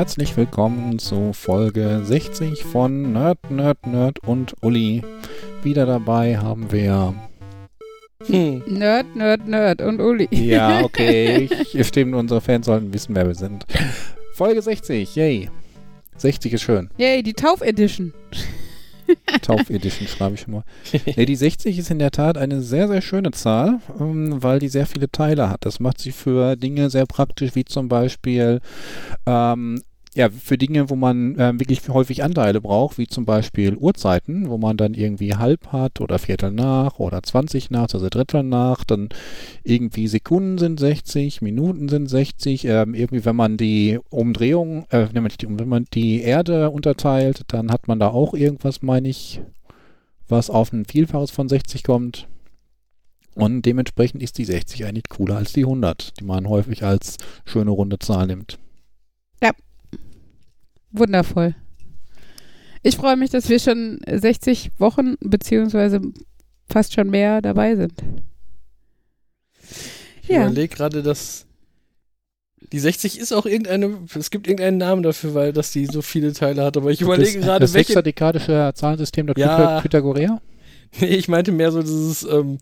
Herzlich willkommen zu Folge 60 von Nerd, Nerd, Nerd und Uli. Wieder dabei haben wir. Hm. Nerd, Nerd, Nerd und Uli. Ja, okay. ich, stimmt, unsere Fans sollten wissen, wer wir sind. Folge 60, yay. 60 ist schön. Yay, die Tauf-Edition. Tauf-Edition schreibe ich schon mal. Nee, die 60 ist in der Tat eine sehr, sehr schöne Zahl, ähm, weil die sehr viele Teile hat. Das macht sie für Dinge sehr praktisch, wie zum Beispiel ähm, ja, für Dinge, wo man äh, wirklich häufig Anteile braucht, wie zum Beispiel Uhrzeiten, wo man dann irgendwie halb hat oder Viertel nach oder 20 nach, also Drittel nach, dann irgendwie Sekunden sind 60, Minuten sind 60, ähm, irgendwie wenn man die Umdrehung, äh, wenn man die Erde unterteilt, dann hat man da auch irgendwas, meine ich, was auf ein Vielfaches von 60 kommt. Und dementsprechend ist die 60 eigentlich cooler als die 100, die man häufig als schöne runde Zahl nimmt. Wundervoll. Ich freue mich, dass wir schon 60 Wochen beziehungsweise fast schon mehr dabei sind. Ich ja. überlege gerade, dass die 60 ist auch irgendeine, es gibt irgendeinen Namen dafür, weil das die so viele Teile hat, aber ich überlege gerade, das welche... Das hexadekadische Zahlensystem der ja, Pythagoreer? Nee, ich meinte mehr so dieses, ähm,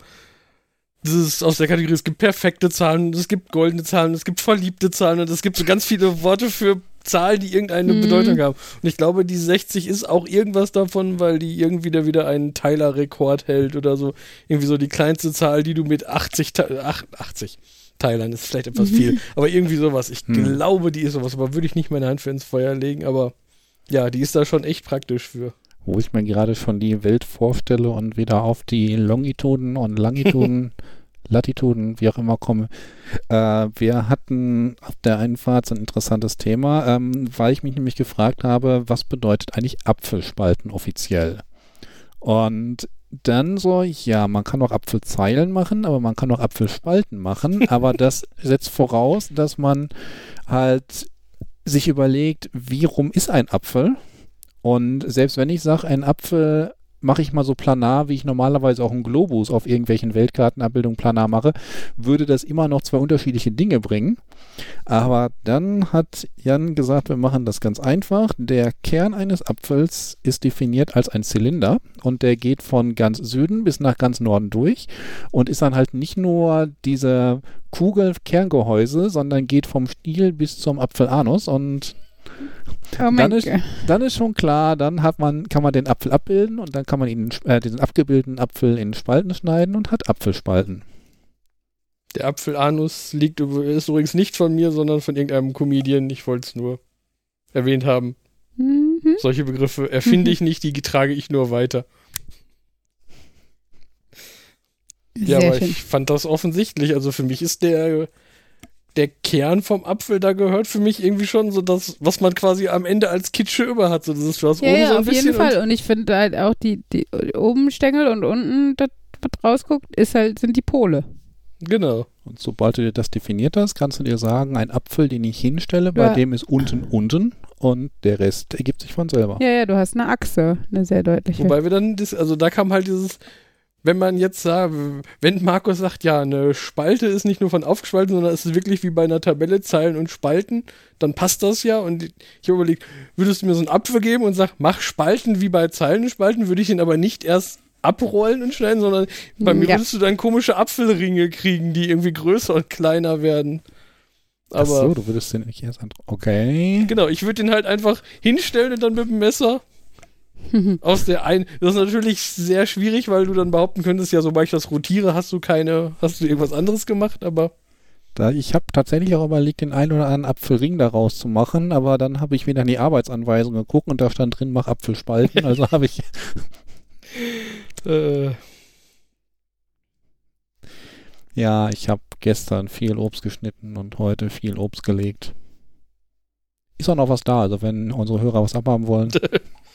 dieses aus der Kategorie, es gibt perfekte Zahlen, es gibt goldene Zahlen, es gibt verliebte Zahlen und es gibt so ganz viele Worte für Zahlen, die irgendeine mhm. Bedeutung haben. Und ich glaube, die 60 ist auch irgendwas davon, weil die irgendwie da wieder einen Teiler-Rekord hält oder so. Irgendwie so die kleinste Zahl, die du mit 80, 80 Teilern ist vielleicht etwas mhm. viel, aber irgendwie sowas. Ich mhm. glaube, die ist sowas, aber würde ich nicht meine Hand für ins Feuer legen, aber ja, die ist da schon echt praktisch für. Wo ich mir gerade schon die Welt vorstelle und wieder auf die Longituden und Langituden Latituden, wie auch immer komme. Äh, wir hatten auf der Einfahrt so ein interessantes Thema, ähm, weil ich mich nämlich gefragt habe, was bedeutet eigentlich Apfelspalten offiziell? Und dann so, ja, man kann auch Apfelzeilen machen, aber man kann auch Apfelspalten machen, aber das setzt voraus, dass man halt sich überlegt, wie rum ist ein Apfel? Und selbst wenn ich sage, ein Apfel mache ich mal so planar, wie ich normalerweise auch einen Globus auf irgendwelchen Weltkartenabbildungen planar mache, würde das immer noch zwei unterschiedliche Dinge bringen. Aber dann hat Jan gesagt, wir machen das ganz einfach. Der Kern eines Apfels ist definiert als ein Zylinder und der geht von ganz Süden bis nach ganz Norden durch und ist dann halt nicht nur diese Kugel-Kerngehäuse, sondern geht vom Stiel bis zum Apfelanus und Oh dann, ist, dann ist schon klar, dann hat man, kann man den Apfel abbilden und dann kann man ihn, äh, diesen abgebildeten Apfel in Spalten schneiden und hat Apfelspalten. Der Apfelanus liegt ist übrigens nicht von mir, sondern von irgendeinem Comedian. Ich wollte es nur erwähnt haben. Mhm. Solche Begriffe erfinde ich nicht, die trage ich nur weiter. Sehr ja, aber schön. ich fand das offensichtlich. Also für mich ist der der Kern vom Apfel da gehört für mich irgendwie schon so das, was man quasi am Ende als Kitsche über hat. So, das ist was ja, oben ja, so ein auf jeden Fall. Und, und ich finde halt auch die, die oben Stängel und unten das, was rausguckt, ist halt, sind die Pole. Genau. Und sobald du dir das definiert hast, kannst du dir sagen, ein Apfel, den ich hinstelle, bei ja. dem ist unten unten und der Rest ergibt sich von selber. Ja, ja, du hast eine Achse, eine sehr deutliche. Wobei wir dann, das, also da kam halt dieses, wenn man jetzt sagt, wenn Markus sagt, ja, eine Spalte ist nicht nur von aufgespalten, sondern es ist wirklich wie bei einer Tabelle Zeilen und Spalten, dann passt das ja. Und ich habe überlegt, würdest du mir so einen Apfel geben und sag, mach Spalten wie bei Zeilen und Spalten, würde ich ihn aber nicht erst abrollen und schneiden, sondern bei mir ja. würdest du dann komische Apfelringe kriegen, die irgendwie größer und kleiner werden. Aber, Ach so, du würdest den nicht erst. Okay. Genau, ich würde den halt einfach hinstellen und dann mit dem Messer aus der ein das ist natürlich sehr schwierig, weil du dann behaupten könntest, ja, sobald ich das rotiere, hast du keine, hast du irgendwas anderes gemacht, aber. Da, ich habe tatsächlich auch überlegt, den einen oder anderen Apfelring daraus zu machen, aber dann habe ich wieder in die Arbeitsanweisung geguckt und da stand drin, mach Apfelspalten, also habe ich. äh. Ja, ich habe gestern viel Obst geschnitten und heute viel Obst gelegt. Ist auch noch was da, also wenn unsere Hörer was abhaben wollen.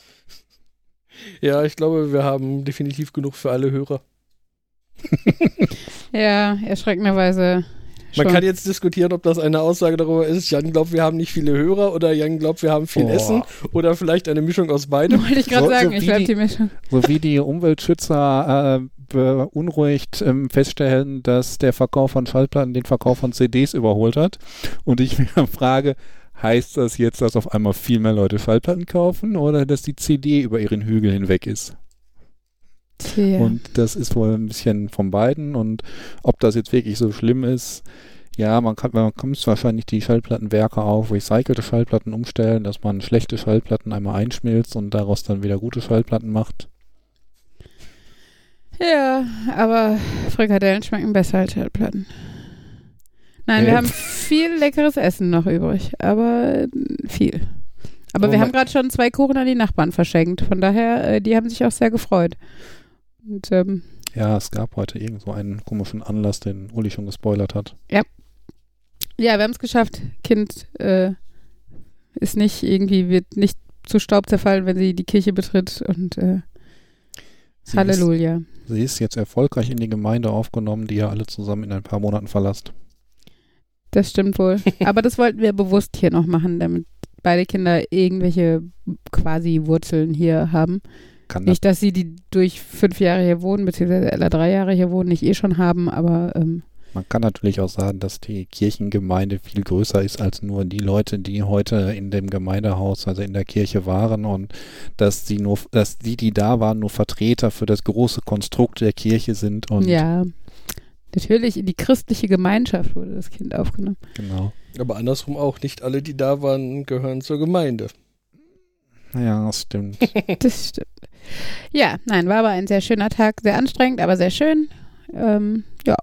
Ja, ich glaube, wir haben definitiv genug für alle Hörer. ja, erschreckenderweise. Man kann jetzt diskutieren, ob das eine Aussage darüber ist, Jan glaubt, wir haben nicht viele Hörer oder Jan glaubt, wir haben viel oh. Essen oder vielleicht eine Mischung aus beidem. Wollte ich gerade so, sagen, so ich glaube die Mischung. So wie die Umweltschützer äh, beunruhigt ähm, feststellen, dass der Verkauf von Schallplatten den Verkauf von CDs überholt hat und ich mir frage, Heißt das jetzt, dass auf einmal viel mehr Leute Schallplatten kaufen oder dass die CD über ihren Hügel hinweg ist? Tja. Und das ist wohl ein bisschen von beiden. Und ob das jetzt wirklich so schlimm ist, ja, man kann, man kommt wahrscheinlich die Schallplattenwerke auf recycelte Schallplatten umstellen, dass man schlechte Schallplatten einmal einschmilzt und daraus dann wieder gute Schallplatten macht. Ja, aber Frikadellen schmecken besser als Schallplatten. Nein, wir Ja. haben viel leckeres Essen noch übrig, aber äh, viel. Aber Oh wir haben gerade schon zwei Kuchen an die Nachbarn verschenkt. Von daher, äh, die haben sich auch sehr gefreut. Und ähm, Ja, es gab heute irgendwo einen komischen Anlass, den Uli schon gespoilert hat. ja, wir haben es geschafft. Kind äh, ist nicht irgendwie, wird nicht zu Staub zerfallen, wenn sie die Kirche betritt. Und äh, Sie Halleluja. Ist, sie ist jetzt erfolgreich in die Gemeinde aufgenommen, die ihr alle zusammen in ein paar Monaten verlasst. Das stimmt wohl. Aber das wollten wir bewusst hier noch machen, damit beide Kinder irgendwelche quasi Wurzeln hier haben. Kann Nicht, dass sie die durch fünf Jahre hier wohnen, beziehungsweise Ella drei Jahre hier wohnen, nicht eh schon haben, aber ähm, man kann natürlich auch sagen, dass die Kirchengemeinde viel größer ist als nur die Leute, die heute in dem Gemeindehaus, also in der Kirche waren und dass die nur, dass die, die da waren, nur Vertreter für das große Konstrukt der Kirche sind und ja. Natürlich in die christliche Gemeinschaft wurde das Kind aufgenommen. genau. Aber andersrum auch. Nicht alle, die da waren, gehören zur Gemeinde. Ja, das stimmt. Das stimmt. Ja, nein, war aber ein sehr schöner Tag, sehr anstrengend, aber sehr schön. Ähm, ja.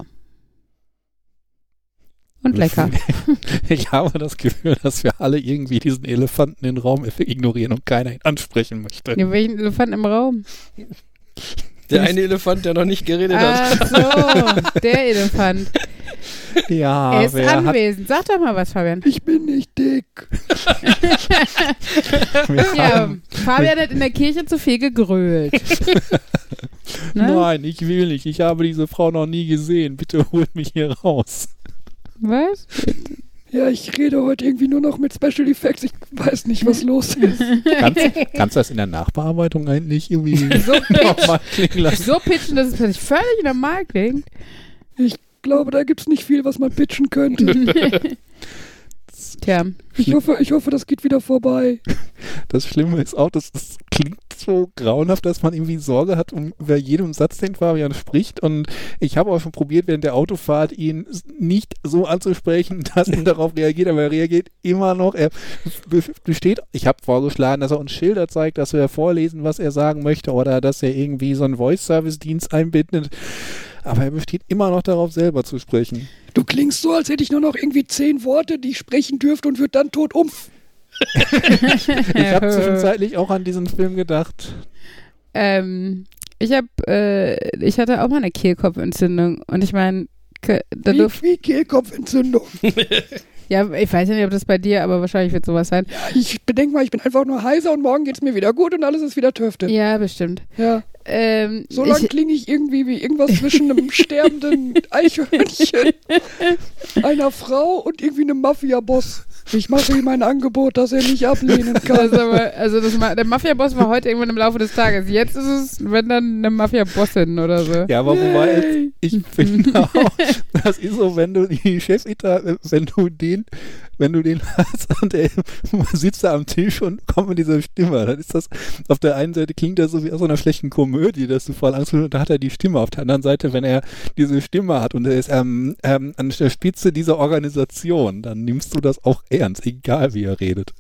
Und lecker. Ich habe das Gefühl, dass wir alle irgendwie diesen Elefanten in den Raum ignorieren und keiner ihn ansprechen möchte. Ja, welchen Elefanten im Raum? Der eine Elefant, der noch nicht geredet hat. Ach so, der Elefant. Ja, er ist anwesend. Sag doch mal was, Fabian. Ich bin nicht dick. Ja, Fabian hat in der Kirche zu viel gegrölt. ne? Nein, ich will nicht. Ich habe diese Frau noch nie gesehen. Bitte holt mich hier raus. Was? Ja, ich rede heute irgendwie nur noch mit Special Effects. Ich weiß nicht, was los ist. Kannst, kannst du das in der Nachbearbeitung eigentlich irgendwie So, nochmal klingen lassen? so pitchen, dass es plötzlich völlig normal klingt. Ich glaube, da gibt's nicht viel, was man pitchen könnte. Tja, Ich hoffe, ich hoffe, das geht wieder vorbei. Das Schlimme ist auch, dass es klingt so grauenhaft, dass man irgendwie Sorge hat um über jedem Satz, den Fabian spricht. Und ich habe auch schon probiert, während der Autofahrt ihn nicht so anzusprechen, dass er darauf reagiert, aber er reagiert immer noch. Er be- besteht, ich habe vorgeschlagen, dass er uns Schilder zeigt, dass wir vorlesen, was er sagen möchte, oder dass er irgendwie so einen Voice-Service-Dienst einbindet. Aber er besteht immer noch darauf, selber zu sprechen. Du klingst so, als hätte ich nur noch irgendwie zehn Worte, die ich sprechen dürfte und würde dann tot um. Ich habe zwischenzeitlich auch an diesen Film gedacht. ähm, ich habe, äh, ich hatte auch mal eine Kehlkopfentzündung und ich meine, da durf, wie Kehlkopfentzündung. ja, ich weiß ja nicht, ob das bei dir, aber wahrscheinlich wird sowas sein. Ich bedenke mal, ich bin einfach nur heiser und morgen geht's mir wieder gut und alles ist wieder Töfte. Ja, bestimmt. Ja. Ähm, So lange klinge ich irgendwie wie irgendwas zwischen einem sterbenden Eichhörnchen, einer Frau und irgendwie einem Mafia-Boss. Ich mache ihm ein Angebot, das er nicht ablehnen kann. aber, also das, der Mafia-Boss war heute irgendwann im Laufe des Tages. Jetzt ist es, wenn dann eine Mafia-Bossin oder so. Ja, aber wobei, Yay. ich finde auch, das ist so, wenn du die Chefetat, wenn du den, wenn du den hast und er sitzt da am Tisch und kommt mit dieser Stimme, dann ist das, auf der einen Seite klingt das so wie aus einer schlechten Komödie, dass du voll Angst hast, und da hat er die Stimme. Auf der anderen Seite, wenn er diese Stimme hat und er ist ähm, ähm, an der Spitze dieser Organisation, dann nimmst du das auch ernst, egal wie er redet.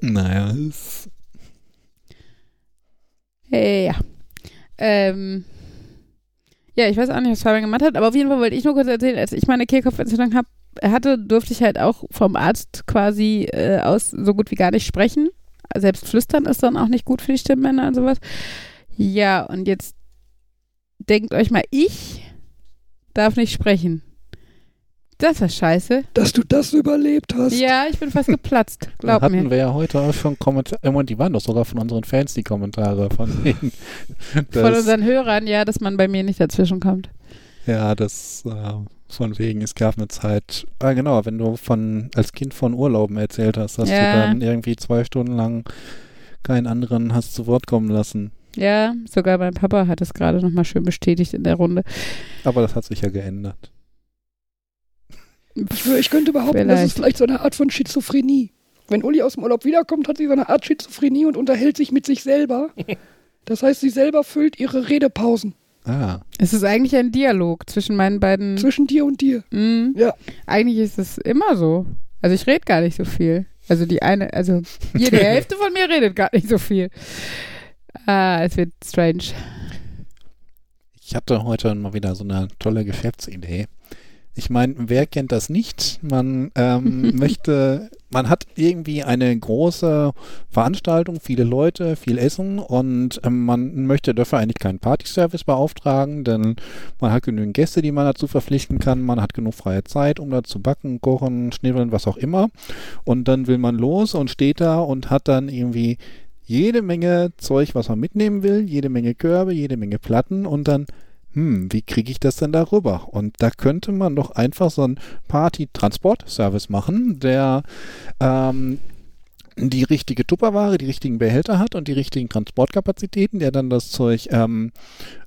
Naja, es Hey, ja. Ähm, ja, ich weiß auch nicht, was Fabian gemacht hat, aber auf jeden Fall wollte ich nur kurz erzählen, als ich meine Kehlkopfentzündung hab, hatte, durfte ich halt auch vom Arzt quasi äh, aus so gut wie gar nicht sprechen. Selbst flüstern ist dann auch nicht gut für die Stimmbänder und sowas. Ja, und jetzt denkt euch mal, ich darf nicht sprechen. Das war scheiße. Dass du das überlebt hast. Ja, ich bin fast geplatzt, Da glaub hatten mir. wir ja heute auch schon Kommentare, und die waren doch sogar von unseren Fans, die Kommentare von denen. Von unseren Hörern, ja, dass man bei mir nicht dazwischen kommt. Ja, das äh, von wegen, es gab eine Zeit, ah genau, wenn du von als Kind von Urlauben erzählt hast, dass Ja. du dann irgendwie zwei Stunden lang keinen anderen hast zu Wort kommen lassen. Ja, sogar mein Papa hat es gerade nochmal schön bestätigt in der Runde. Aber das hat sich ja geändert. Ich, könnte behaupten, das ist vielleicht so eine Art von Schizophrenie. Wenn Uli aus dem Urlaub wiederkommt, hat sie so eine Art Schizophrenie und unterhält sich mit sich selber. Das heißt, sie selber füllt ihre Redepausen. Ah. Es ist eigentlich ein Dialog zwischen meinen beiden. Zwischen dir und dir. Mhm. Ja. Eigentlich ist es immer so. Also ich rede gar nicht so viel. Also die eine, also jede Hälfte von mir redet gar nicht so viel. Ah, es wird strange. Ich hatte heute mal wieder so eine tolle Geschäftsidee. Ich meine, wer kennt das nicht? Man ähm, möchte, man hat irgendwie eine große Veranstaltung, viele Leute, viel Essen und ähm, man möchte dafür eigentlich keinen Partyservice beauftragen, denn man hat genügend Gäste, die man dazu verpflichten kann, man hat genug freie Zeit, um da zu backen, kochen, schnibbeln, was auch immer. Und dann will man los und steht da und hat dann irgendwie jede Menge Zeug, was man mitnehmen will, jede Menge Körbe, jede Menge Platten und dann hm, wie kriege ich das denn darüber? Und da könnte man doch einfach so einen Party-Transport-Service machen, der ähm, die richtige Tupperware, die richtigen Behälter hat und die richtigen Transportkapazitäten, der dann das Zeug, ähm,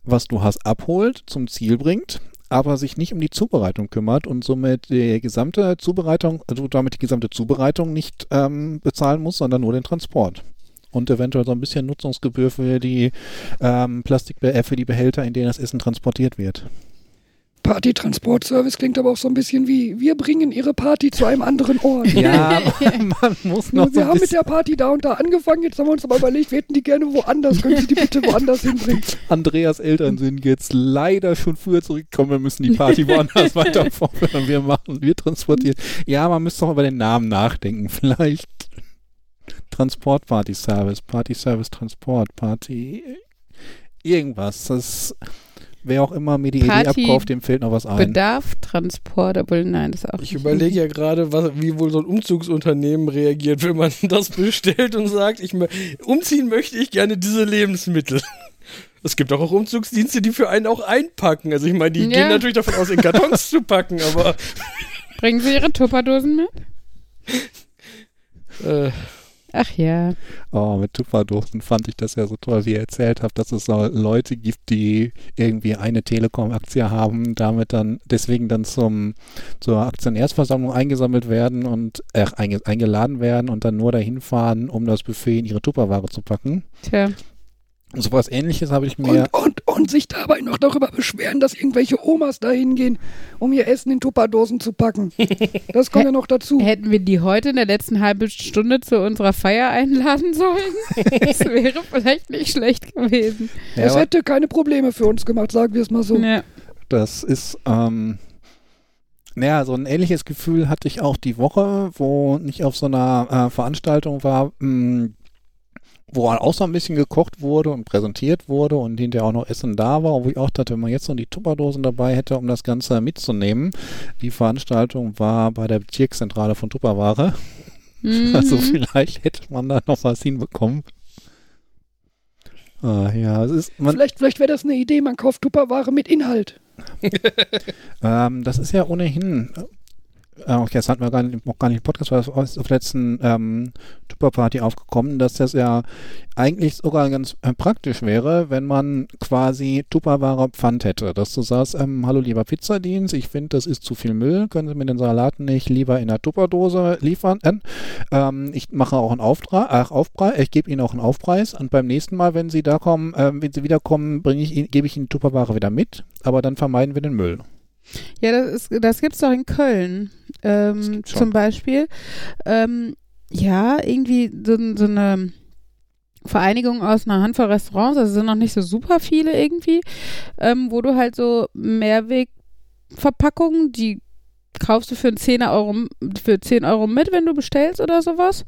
was du hast, abholt, zum Ziel bringt, aber sich nicht um die Zubereitung kümmert und somit die gesamte Zubereitung, also damit die gesamte Zubereitung nicht ähm, bezahlen muss, sondern nur den Transport und eventuell so ein bisschen Nutzungsgebühr für die ähm, Plastik äh, für die Behälter, in denen das Essen transportiert wird. Party-Transportservice klingt aber auch so ein bisschen wie, wir bringen ihre Party zu einem anderen Ort. Ja, man muss noch wir so haben mit der Party da und da angefangen, jetzt haben wir uns aber überlegt, wir hätten die gerne woanders. Können Sie die bitte woanders hinbringen? Andreas Eltern sind jetzt leider schon früher zurückgekommen. Wir müssen die Party woanders weiter fortführen. Wir machen, wir transportieren. Ja, man müsste doch über den Namen nachdenken. Vielleicht Transport Party Service, Party Service Transport, Party irgendwas. Das wer auch immer mir die Party Idee abkauft, dem fehlt noch was ein. Bedarf, Transport, obwohl nein, das ist auch Ich überlege ja gerade, was- wie wohl so ein Umzugsunternehmen reagiert, wenn man das bestellt und sagt, ich umziehen möchte ich gerne diese Lebensmittel. Es gibt doch auch Umzugsdienste, die für einen auch einpacken. Also ich meine, die Ja. gehen natürlich davon aus, in Kartons zu packen, aber Bringen Sie Ihre Tupperdosen mit? äh, Ach ja. Oh, mit Tupperdosen fand ich das ja so toll, wie ihr erzählt habt, dass es so Leute gibt, die irgendwie eine Telekom-Aktie haben, damit dann deswegen dann zum zur Aktionärsversammlung eingesammelt werden und äh, einge, eingeladen werden und dann nur dahin fahren, um das Buffet in ihre Tupperware zu packen. Tja. Und sowas ähnliches habe ich mir. Und, und, und sich dabei noch darüber beschweren, dass irgendwelche Omas da hingehen, um ihr Essen in Tupperdosen zu packen. Das kommt ja noch dazu. Hätten wir die heute in der letzten halben Stunde zu unserer Feier einladen sollen? das wäre vielleicht nicht schlecht gewesen. Ja, Das hätte keine Probleme für uns gemacht, sagen wir es mal so. Ja. das ist, ähm, naja, so ein ähnliches Gefühl hatte ich auch die Woche, wo ich auf so einer äh, Veranstaltung war, mh, wo auch so ein bisschen gekocht wurde und präsentiert wurde und hinterher auch noch Essen da war, wo ich auch dachte, wenn man jetzt so die Tupperdosen dabei hätte, um das Ganze mitzunehmen. Die Veranstaltung war bei der Bezirkszentrale von Tupperware. Mhm. Also vielleicht hätte man da noch was hinbekommen. Ah, ja, es ist, man, Vielleicht, vielleicht wäre das eine Idee, man kauft Tupperware mit Inhalt. Ähm, das ist ja ohnehin. Äh, okay, das hatten wir gar nicht, noch gar nicht im Podcast, weil das auf der letzten ähm, Tupper-Party aufgekommen, dass das ja eigentlich sogar ganz äh, praktisch wäre, wenn man quasi Tupperware Pfand hätte. Dass du sagst, ähm, hallo lieber Pizzadienst, ich finde, das ist zu viel Müll, können Sie mir den Salat nicht lieber in der Tupperdose liefern? Ähm, ich mache auch einen Auftrag, ach, Aufpreis, ich gebe Ihnen auch einen Aufpreis und beim nächsten Mal, wenn Sie da kommen, ähm, wenn Sie wiederkommen, bringe ich Ihnen, gebe ich Ihnen Tupperware wieder mit, aber dann vermeiden wir den Müll. Ja, das, ist, das gibt's doch in Köln ähm, zum Beispiel. Ähm, ja, irgendwie so, so eine Vereinigung aus einer Handvoll Restaurants, also es sind noch nicht so super viele irgendwie, ähm, wo du halt so Mehrwegverpackungen, die kaufst du für 10 Euro, für 10 Euro mit, wenn du bestellst oder sowas.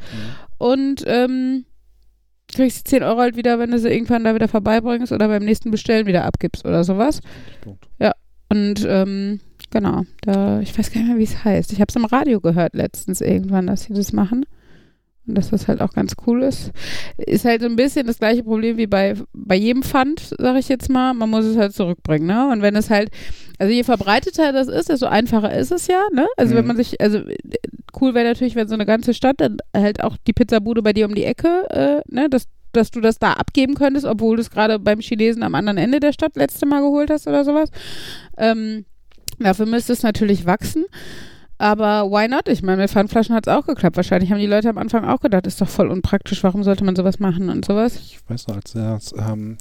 Und ähm, kriegst die 10 Euro halt wieder, wenn du sie irgendwann da wieder vorbeibringst oder beim nächsten Bestellen wieder abgibst oder sowas. Und ähm, genau, da, ich weiß gar nicht mehr, wie es heißt. Ich habe es im Radio gehört letztens irgendwann, dass sie das machen. Und dass das halt auch ganz cool ist. Ist halt so ein bisschen das gleiche Problem wie bei, bei jedem Pfand, sage ich jetzt mal. Man muss es halt zurückbringen, ne? Und wenn es halt, also je verbreiteter das ist, desto einfacher ist es ja, ne? Also wenn Mhm. man sich, also äh, cool wäre natürlich, wenn so eine ganze Stadt, dann halt auch die Pizzabude bei dir um die Ecke, äh, ne? Das, dass du das da abgeben könntest, obwohl du es gerade beim Chinesen am anderen Ende der Stadt letzte Mal geholt hast oder sowas. Ähm, dafür müsste es natürlich wachsen. Aber why not? Ich meine, mit Pfandflaschen hat es auch geklappt. Wahrscheinlich haben die Leute am Anfang auch gedacht, ist doch voll unpraktisch, warum sollte man sowas machen und sowas. Ich weiß noch, als das ähm,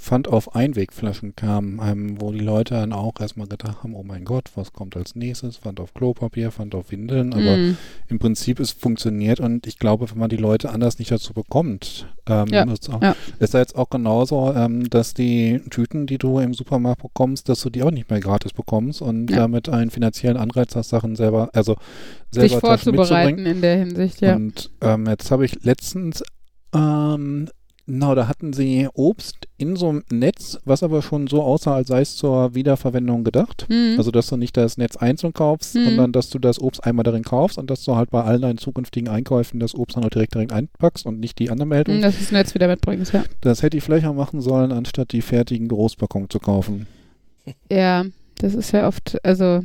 Pfand auf Einwegflaschen kam, ähm, wo die Leute dann auch erstmal gedacht haben, oh mein Gott, was kommt als nächstes? Pfand auf Klopapier, Pfand auf Windeln, aber Mm. im Prinzip es funktioniert und ich glaube, wenn man die Leute anders nicht dazu bekommt, ähm, Ja, ist, auch, ja. ist da jetzt auch genauso, ähm, dass die Tüten, die du im Supermarkt bekommst, dass du die auch nicht mehr gratis bekommst und Ja. damit einen finanziellen Anreiz hast, Sachen selber, also Sich selber mitzubringen. vorzubereiten in der Hinsicht, ja. Und ähm, jetzt habe ich letztens, ähm, genau, da hatten sie Obst in so einem Netz, was aber schon so aussah, als sei es zur Wiederverwendung gedacht. Mhm. Also, dass du nicht das Netz einzeln kaufst, Mhm. sondern dass du das Obst einmal darin kaufst und dass du halt bei allen deinen zukünftigen Einkäufen das Obst dann auch direkt darin einpackst und nicht die Anmeldung. Mhm, dass du es jetzt wieder mitbringst, ja. Das hätte ich vielleicht auch machen sollen, anstatt die fertigen Großpackungen zu kaufen. Ja, das ist ja oft, also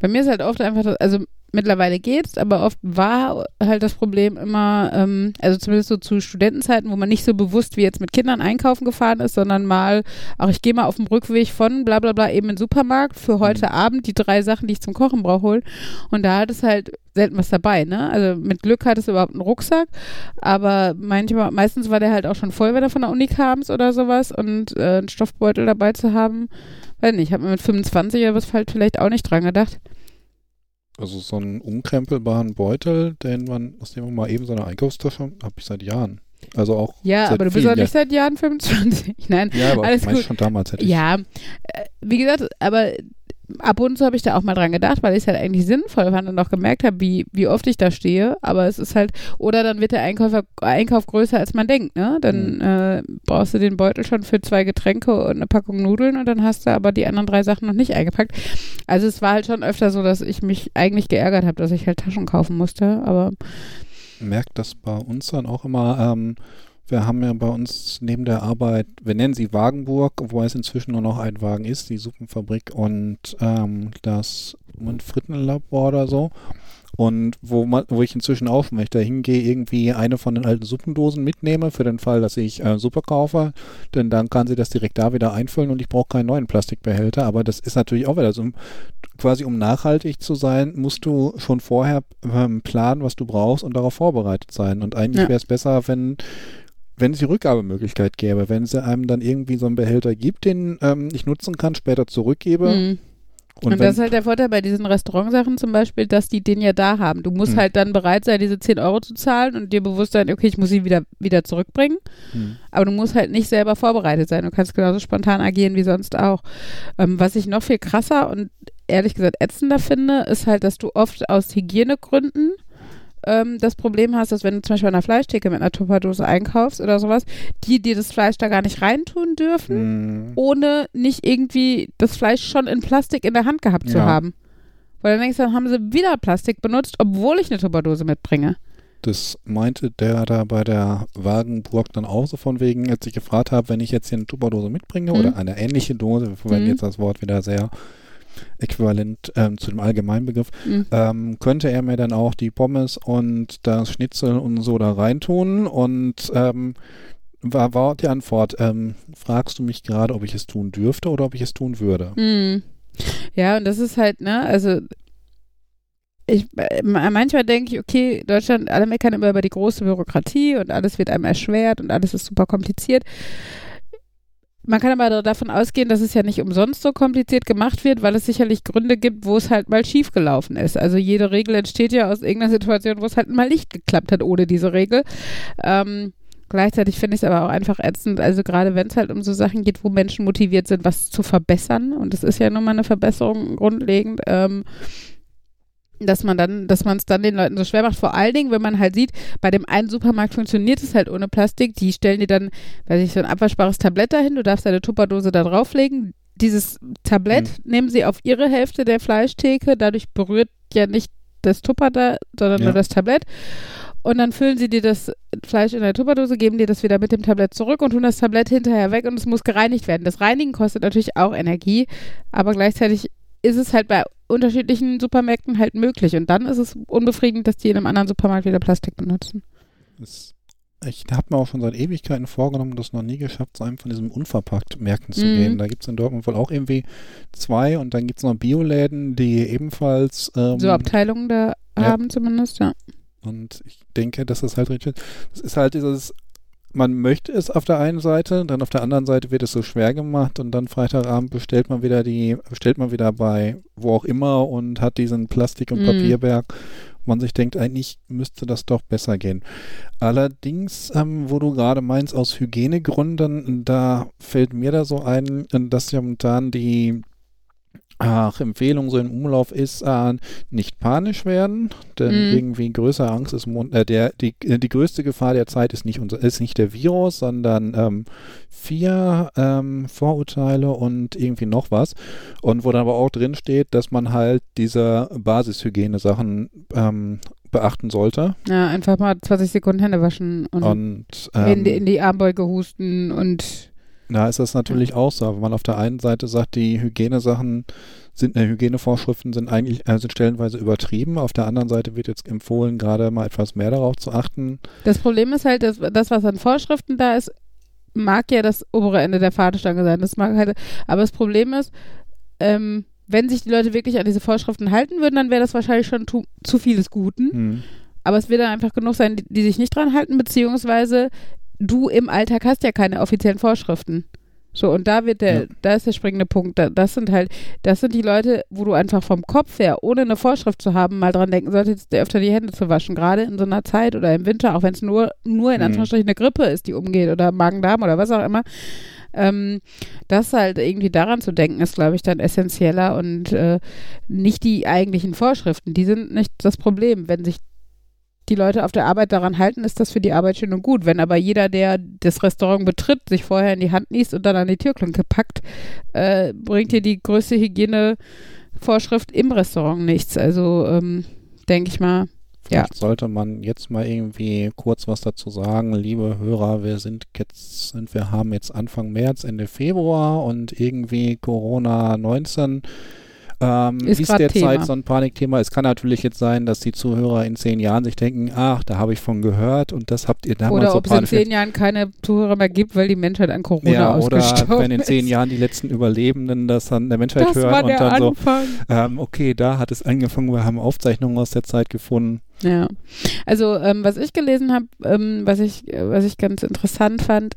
bei mir ist halt oft einfach, also mittlerweile geht's, aber oft war halt das Problem immer, ähm, also zumindest so zu Studentenzeiten, wo man nicht so bewusst wie jetzt mit Kindern einkaufen gefahren ist, sondern mal, ach, ich gehe mal auf dem Rückweg von bla bla bla eben in den Supermarkt für heute Mhm. Abend die drei Sachen, die ich zum Kochen brauche, holen. Und da hat es halt selten was dabei, ne? Also mit Glück hat es überhaupt einen Rucksack, aber manchmal, meistens war der halt auch schon voll, wenn er von der Uni kam oder sowas und äh, einen Stoffbeutel dabei zu haben, weiß nicht, ich habe mir mit 25 oder was halt vielleicht auch nicht dran gedacht. Also so einen umkrempelbaren Beutel, den man, aus dem man mal eben so eine Einkaufstasche, habe ich seit Jahren. Also auch Ja, aber du bist auch nicht seit Jahren 25. Nein, Ja, aber Alles gut. schon damals hätte ich. ja, äh, wie gesagt, aber ab und zu habe ich da auch mal dran gedacht, weil ich es halt eigentlich sinnvoll fand und auch gemerkt habe, wie, wie oft ich da stehe. Aber es ist halt, oder dann wird der Einkäufer, Einkauf größer, als man denkt, ne? Dann Mhm. äh, brauchst du den Beutel schon für zwei Getränke und eine Packung Nudeln und dann hast du aber die anderen drei Sachen noch nicht eingepackt. Also es war halt schon öfter so, dass ich mich eigentlich geärgert habe, dass ich halt Taschen kaufen musste. Aber merkt das bei uns dann auch immer. Ähm, wir haben ja bei uns neben der Arbeit, wir nennen sie Wagenburg, wobei es inzwischen nur noch ein Wagen ist, die Suppenfabrik und ähm, das Frittenlabor oder so. Und wo, man, wo ich inzwischen auch, da hingehe, irgendwie eine von den alten Suppendosen mitnehme, für den Fall, dass ich äh, Suppe kaufe, denn dann kann sie das direkt da wieder einfüllen und ich brauche keinen neuen Plastikbehälter. Aber das ist natürlich auch wieder so, quasi um nachhaltig zu sein, musst du schon vorher ähm, planen, was du brauchst und darauf vorbereitet sein. Und eigentlich Ja. wäre es besser, wenn wenn es die Rückgabemöglichkeit gäbe, wenn sie einem dann irgendwie so einen Behälter gibt, den ähm, ich nutzen kann, später zurückgebe. Mhm. Und, Und, das ist halt der Vorteil bei diesen Restaurantsachen zum Beispiel, dass die den ja da haben. Du musst Hm. halt dann bereit sein, diese 10 Euro zu zahlen und dir bewusst sein, okay, ich muss sie wieder, wieder zurückbringen. Hm. Aber du musst halt nicht selber vorbereitet sein. Du kannst genauso spontan agieren wie sonst auch. Ähm, was ich noch viel krasser und ehrlich gesagt ätzender finde, ist halt, dass du oft aus Hygienegründen ähm, das Problem hast, dass wenn du zum Beispiel an einer Fleischtheke mit einer Tupperdose einkaufst oder sowas, die dir das Fleisch da gar nicht reintun dürfen Hm. ohne nicht irgendwie das Fleisch schon in Plastik in der Hand gehabt zu Ja. haben. Weil dann denkst du, dann haben sie wieder Plastik benutzt, obwohl ich eine Tupperdose mitbringe. Das meinte der da bei der Wagenburg dann auch so von wegen, als ich gefragt habe, wenn ich jetzt hier eine Tupperdose mitbringe Mhm. oder eine ähnliche Dose, wir verwenden Mhm. jetzt das Wort wieder sehr äquivalent ähm, zu dem Allgemeinbegriff, Mhm. ähm, könnte er mir dann auch die Pommes und das Schnitzel und so da reintun und ähm, war, war die Antwort, ähm, fragst du mich gerade, ob ich es tun dürfte oder ob ich es tun würde? Mhm. Ja, und das ist halt, ne, also ich äh, manchmal denke ich, okay, Deutschland, alle meckern immer über die große Bürokratie und alles wird einem erschwert und alles ist super kompliziert. Man kann aber davon ausgehen, dass es ja nicht umsonst so kompliziert gemacht wird, weil es sicherlich Gründe gibt, wo es halt mal schief gelaufen ist. Also jede Regel entsteht ja aus irgendeiner Situation, wo es halt mal nicht geklappt hat ohne diese Regel. Ähm, gleichzeitig finde ich es aber auch einfach ätzend, also gerade wenn es halt um so Sachen geht, wo Menschen motiviert sind, was zu verbessern, und es ist ja nun mal eine Verbesserung grundlegend, ähm, dass man dann, dass man es dann den Leuten so schwer macht. Vor allen Dingen, wenn man halt sieht, bei dem einen Supermarkt funktioniert es halt ohne Plastik. Die stellen dir dann, weiß ich, so ein abwaschbares Tablett dahin. Du darfst deine Tupperdose da drauflegen. Dieses Tablett nehmen sie auf ihre Hälfte der Fleischtheke. Dadurch berührt ja nicht das Tupper da, sondern Ja. nur das Tablett. Und dann füllen sie dir das Fleisch in der Tupperdose, geben dir das wieder mit dem Tablett zurück und tun das Tablett hinterher weg und es muss gereinigt werden. Das Reinigen kostet natürlich auch Energie, aber gleichzeitig ist es halt bei unterschiedlichen Supermärkten halt möglich. Und dann ist es unbefriedigend, dass die in einem anderen Supermarkt wieder Plastik benutzen. Es ich habe mir auch schon seit Ewigkeiten vorgenommen, das noch nie geschafft, zu einem von diesen Unverpackt-Märkten zu Mhm. gehen. Da gibt es in Dortmund wohl auch irgendwie zwei und dann gibt es noch Bioläden, die ebenfalls ähm, So Abteilungen da ja. haben zumindest, ja. Und ich denke, dass das halt richtig ist. Es ist halt dieses, man möchte es auf der einen Seite, dann auf der anderen Seite wird es so schwer gemacht und dann Freitagabend bestellt man wieder die, bestellt man wieder bei wo auch immer und hat diesen Plastik- und Mhm. Papierberg. Man sich denkt, eigentlich müsste das doch besser gehen. Allerdings, ähm, wo du gerade meinst, aus Hygienegründen, da fällt mir da so ein, dass ja momentan die Ach, Empfehlung so im Umlauf ist, äh, nicht panisch werden, denn Mhm. irgendwie größere Angst ist, äh, der, die, äh, die größte Gefahr der Zeit ist nicht, unser, ist nicht der Virus, sondern ähm, vier ähm, Vorurteile und irgendwie noch was. Und wo dann aber auch drin steht, dass man halt diese Basishygiene-Sachen ähm, beachten sollte. Ja, einfach mal 20 Sekunden Hände waschen und, Und in, ähm, die, in die Armbeuge husten und Da ist das natürlich auch so, wenn man auf der einen Seite sagt, die Hygienesachen sind, äh, Hygienevorschriften sind eigentlich, äh, sind stellenweise übertrieben. Auf der anderen Seite wird jetzt empfohlen, gerade mal etwas mehr darauf zu achten. das Problem ist halt, dass das, was an Vorschriften da ist, mag ja das obere Ende der Fahnenstange sein. Das mag halt, aber das Problem ist, ähm, wenn sich die Leute wirklich an diese Vorschriften halten würden, dann wäre das wahrscheinlich schon zu viel des Guten. Hm. Aber es wird dann einfach genug sein, die, die sich nicht dran halten, beziehungsweise du im Alltag hast ja keine offiziellen Vorschriften. So, und da wird der, Ja. da ist der springende Punkt. Da, das sind halt, das sind die Leute, wo du einfach vom Kopf her, ohne eine Vorschrift zu haben, mal dran denken solltest, dir öfter die Hände zu waschen. Gerade in so einer Zeit oder im Winter, auch wenn es nur, nur in Mhm. Anführungsstrichen eine Grippe ist, die umgeht oder Magen-Darm oder was auch immer. Ähm, das halt irgendwie daran zu denken, ist, glaube ich, dann essentieller und äh, nicht die eigentlichen Vorschriften. Die sind nicht das Problem. Wenn sich die Leute auf der Arbeit daran halten, ist das für die Arbeit schön und gut. Wenn aber jeder, der das Restaurant betritt, sich vorher in die Hand niest und dann an die Türklinke packt, äh, bringt dir die größte Hygienevorschrift im Restaurant nichts. Also ähm, denke ich mal, Ja. Vielleicht sollte man jetzt mal irgendwie kurz was dazu sagen. Liebe Hörer, wir sind jetzt, sind, wir haben jetzt Anfang März, Ende Februar und irgendwie Corona 19 ähm, Ist ist, derzeit Thema. so ein Panikthema. Es kann natürlich jetzt sein, dass die Zuhörer in zehn Jahren sich denken, ach, da habe ich von gehört und das habt ihr damals oder so ob es in zehn Jahren keine Zuhörer mehr gibt, weil die Menschheit an Corona ja, oder ausgestorben wenn in zehn. Jahren die letzten Überlebenden das dann der Menschheit das hören und dann so, Anfang. ähm, okay, da hat es angefangen, wir haben Aufzeichnungen aus der Zeit gefunden. Ja, also ähm, was ich gelesen habe, ähm, was ich was ich ganz interessant fand,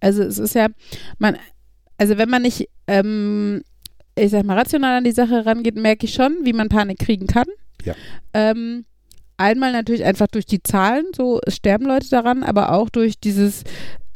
also es ist ja, man, also wenn man nicht, ähm, ich sag mal rational an die Sache rangeht, merke ich schon, wie man Panik kriegen kann. Ja. Ähm, einmal natürlich einfach durch die Zahlen, so es sterben Leute daran, aber auch durch dieses,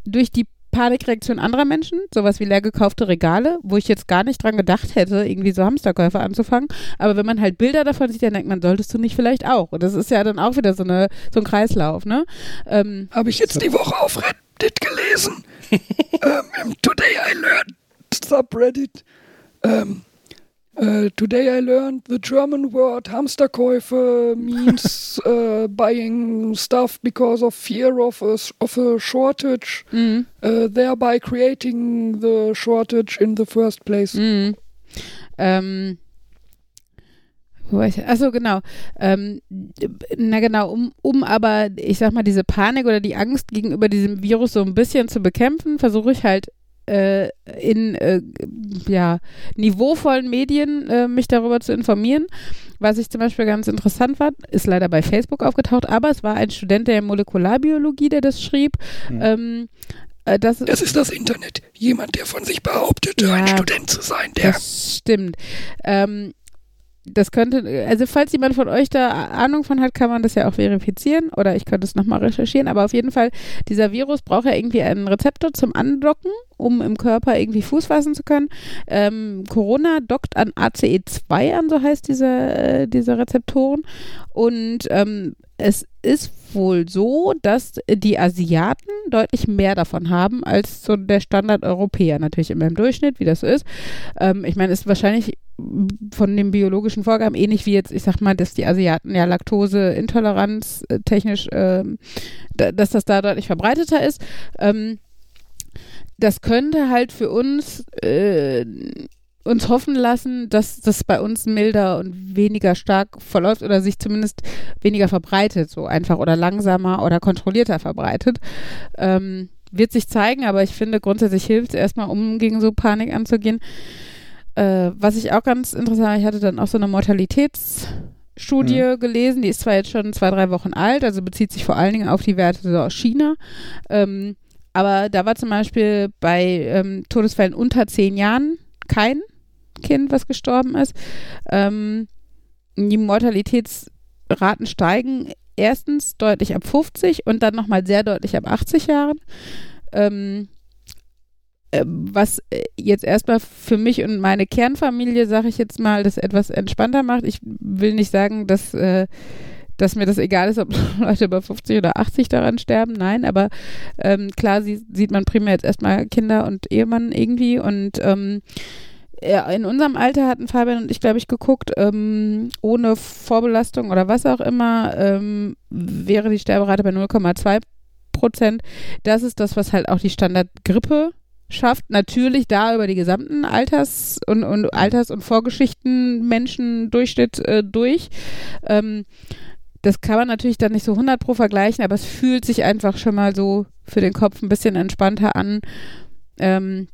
durch die Panikreaktion anderer Menschen, sowas wie leer gekaufte Regale, wo ich jetzt gar nicht dran gedacht hätte, irgendwie so Hamsterkäufe anzufangen. Aber wenn man halt Bilder davon sieht, dann denkt man, solltest du nicht vielleicht auch. Und das ist ja dann auch wieder so, eine, so ein Kreislauf, ne? Ähm, Habe ich jetzt die Woche auf Reddit gelesen. ähm, im Today I Learned Subreddit. Ähm, äh, today I learned the German word Hamsterkäufe means äh, buying stuff because of fear of a, of a shortage, mh, äh, thereby creating the shortage in the first place. mh. Ähm? Achso, genau. Ähm, na genau, um, um aber, ich sag mal, diese Panik oder die Angst gegenüber diesem Virus so ein bisschen zu bekämpfen, versuche ich halt äh, in äh, ja, niveauvollen Medien äh, mich darüber zu informieren. Was ich zum Beispiel ganz interessant fand, ist leider bei Facebook aufgetaucht, aber es war ein Student der Molekularbiologie, der das schrieb. Hm. Ähm, äh, das, Das ist das Internet. Jemand, der von sich behauptet, Ja. ein Student zu sein, der Das stimmt. Ähm, das könnte, also falls jemand von euch da Ahnung von hat, kann man das ja auch verifizieren oder ich könnte es nochmal recherchieren, aber auf jeden Fall, dieser Virus braucht ja irgendwie einen Rezeptor zum Andocken, um im Körper irgendwie Fuß fassen zu können. Ähm, Corona dockt an ACE2 an, so heißt diese, äh, diese Rezeptoren und ähm, es ist wohl so, dass die Asiaten deutlich mehr davon haben als so der Standard-Europäer. Natürlich immer im Durchschnitt, wie das ist. Ähm, ich meine, ist wahrscheinlich von den biologischen Vorgaben ähnlich wie jetzt, ich sag mal, dass die Asiaten ja Laktoseintoleranz äh, technisch, da, dass das da deutlich verbreiteter ist. Ähm, das könnte halt für uns äh, uns hoffen lassen, dass das bei uns milder und weniger stark verläuft oder sich zumindest weniger verbreitet, so einfach oder langsamer oder kontrollierter verbreitet. Ähm, wird sich zeigen, aber ich finde grundsätzlich hilft es erstmal, um gegen so Panik anzugehen. Äh, was ich auch ganz interessant, ich hatte dann auch so eine Mortalitätsstudie mhm. gelesen, die ist zwar jetzt schon zwei, drei Wochen alt, also bezieht sich vor allen Dingen auf die Werte aus China. Ähm, aber da war zum Beispiel bei ähm, Todesfällen unter zehn Jahren kein Kind, was gestorben ist. Ähm, die Mortalitätsraten steigen erstens deutlich ab 50 und dann nochmal sehr deutlich ab 80 Jahren. Ähm, äh, was äh, jetzt erstmal für mich und meine Kernfamilie, sage ich jetzt mal, das etwas entspannter macht. Ich will nicht sagen, dass, äh, dass mir das egal ist, ob Leute über 50 oder 80 daran sterben. Nein, aber ähm, klar sie, sieht man primär jetzt erstmal Kinder und Ehemann irgendwie und ähm, in unserem Alter hatten Fabian und ich, glaube ich, geguckt, ähm, ohne Vorbelastung oder was auch immer, ähm, wäre die Sterberate bei 0,2 Prozent. Das ist das, was halt auch die Standardgrippe schafft. Natürlich da über die gesamten Alters- und, und Alters- und Vorgeschichten Menschendurchschnitt äh, durch. Ähm, das kann man natürlich dann nicht so 100 pro vergleichen, aber es fühlt sich einfach schon mal so für den Kopf ein bisschen entspannter an. Ähm,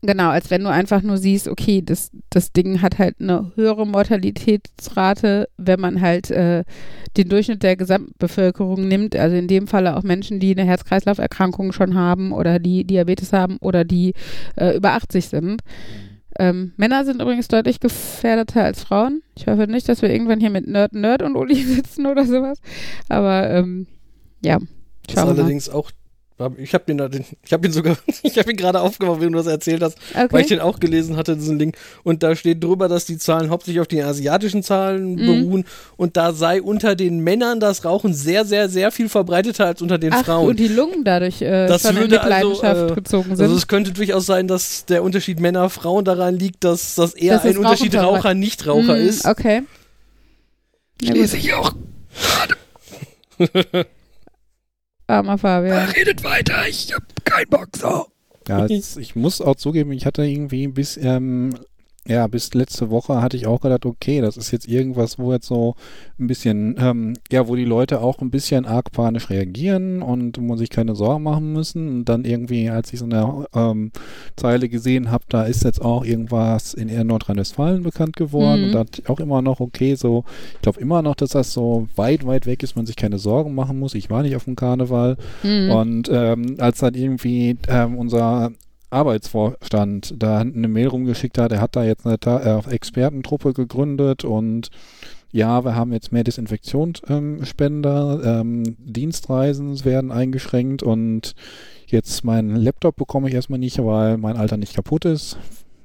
Genau, als wenn du einfach nur siehst, okay, das, das Ding hat halt eine höhere Mortalitätsrate, wenn man halt äh, den Durchschnitt der Gesamtbevölkerung nimmt, also in dem Falle auch Menschen, die eine Herz-Kreislauf-Erkrankung schon haben oder die Diabetes haben oder die äh, über 80 sind. Ähm, Männer sind übrigens deutlich gefährdeter als Frauen. Ich hoffe nicht, dass wir irgendwann hier mit Nerd, Nerd und Uli sitzen oder sowas. Aber ähm, ja. Das ist allerdings auch ich habe den, den, ich habe ihn sogar, ich habe ihn gerade aufgemacht, wenn du das erzählt hast, okay. weil ich den auch gelesen hatte, diesen Link. Und da steht drüber, dass die Zahlen hauptsächlich auf den asiatischen Zahlen mhm. beruhen. Und da sei unter den Männern das Rauchen sehr, sehr, sehr viel verbreiteter als unter den Ach, Frauen. Und die Lungen dadurch äh, das schon würde in Mitleidenschaft also, äh, gezogen sind. Also es könnte durchaus sein, dass der Unterschied Männer-Frauen daran liegt, dass das eher das ein Unterschied Raucher-Nichtraucher mhm, ist. Okay. Ja, Lese ich auch Armer Fabian. Redet weiter, ich hab keinen Bock so. Ja, ich muss auch zugeben, ich hatte irgendwie bis ähm, ja, bis letzte Woche hatte ich auch gedacht, okay, das ist jetzt irgendwas, wo jetzt so ein bisschen, ähm, ja, wo die Leute auch ein bisschen arg panisch reagieren und wo sich keine Sorgen machen müssen. Und dann irgendwie, als ich so eine ähm, Zeile gesehen habe, da ist jetzt auch irgendwas in Nordrhein-Westfalen bekannt geworden. Mhm. Und da ich auch immer noch, okay, so, ich glaube immer noch, dass das so weit, weit weg ist, man sich keine Sorgen machen muss. Ich war nicht auf dem Karneval. Mhm. Und ähm, als dann irgendwie ähm, unser Arbeitsvorstand da eine Mail rumgeschickt hat, er hat da jetzt eine äh, Expertentruppe gegründet und ja, wir haben jetzt mehr Desinfektionsspender, ähm, ähm, Dienstreisen werden eingeschränkt und jetzt meinen Laptop bekomme ich erstmal nicht, weil mein Alter nicht kaputt ist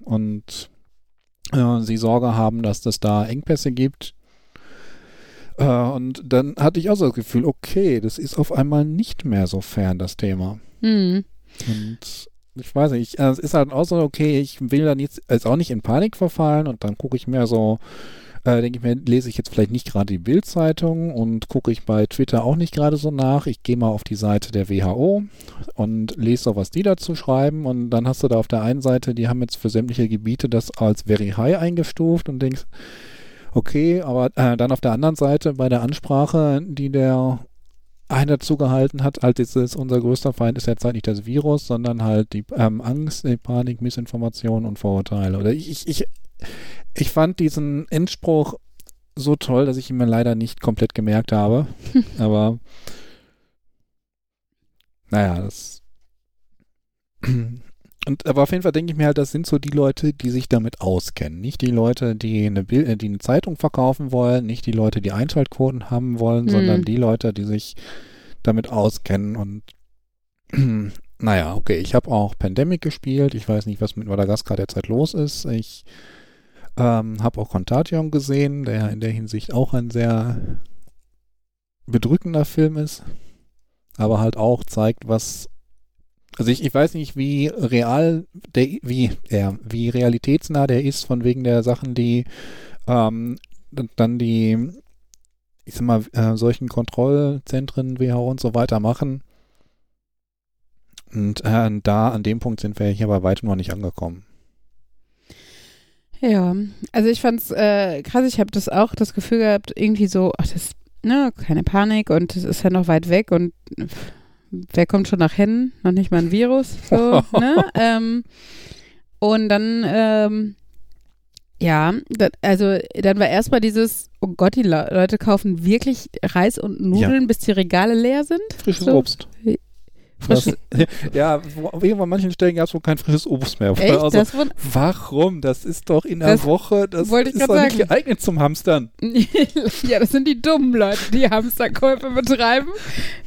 und äh, sie Sorge haben, dass es da Engpässe gibt. Äh, und dann hatte ich auch so das Gefühl, okay, das ist auf einmal nicht mehr so fern, das Thema. Mhm. Und ich weiß nicht, ich, äh, es ist halt auch so, okay, ich will dann jetzt, jetzt auch nicht in Panik verfallen und dann gucke ich mir so, äh, denke ich mir, lese ich jetzt vielleicht nicht gerade die Bildzeitung und gucke ich bei Twitter auch nicht gerade so nach. Ich gehe mal auf die Seite der WHO und lese so, was die dazu schreiben und dann hast du da auf der einen Seite, die haben jetzt für sämtliche Gebiete das als Very High eingestuft und denkst, okay, aber äh, dann auf der anderen Seite bei der Ansprache, die der einer zugehalten hat, halt ist es, unser größter Feind ist jetzt halt nicht das Virus, sondern halt die ähm, Angst, die Panik, Missinformation und Vorurteile. Oder ich, ich, ich fand diesen Endspruch so toll, dass ich ihn mir leider nicht komplett gemerkt habe. Aber naja, das und aber auf jeden Fall denke ich mir halt, das sind so die Leute, die sich damit auskennen. Nicht die Leute, die eine, Bild, äh, die eine Zeitung verkaufen wollen, nicht die Leute, die Einschaltquoten haben wollen, mhm. sondern die Leute, die sich damit auskennen. Und naja, okay, ich habe auch Pandemic gespielt. Ich weiß nicht, was mit Madagaskar derzeit los ist. Ich ähm, habe auch Contagion gesehen, der in der Hinsicht auch ein sehr bedrückender Film ist, aber halt auch zeigt, was also ich, ich weiß nicht, wie real der, wie, ja, wie realitätsnah der ist, von wegen der Sachen, die ähm, dann die, ich sag mal, äh, solchen Kontrollzentren, WHO und so weiter machen. Und äh, da, an dem Punkt sind wir hier bei weitem noch nicht angekommen. Ja, also ich fand's äh, krass, ich habe das auch das Gefühl gehabt, irgendwie so, ach, das, ne, keine Panik und es ist ja noch weit weg und wer kommt schon nach Hennen? Noch nicht mal ein Virus, so, ne? Ähm, und dann, ähm, ja, da, also dann war erstmal dieses, oh Gott, die Le Leute kaufen wirklich Reis und Nudeln, bis die Regale leer sind. Frisches So. Obst. Das, ja, wo, irgendwo an manchen Stellen gab es wohl kein frisches Obst mehr. echt? Also, das warum? Das ist doch in der Woche, das ich ist doch nicht sagen. geeignet zum Hamstern. ja, das sind die dummen Leute, die Hamsterkäufe betreiben.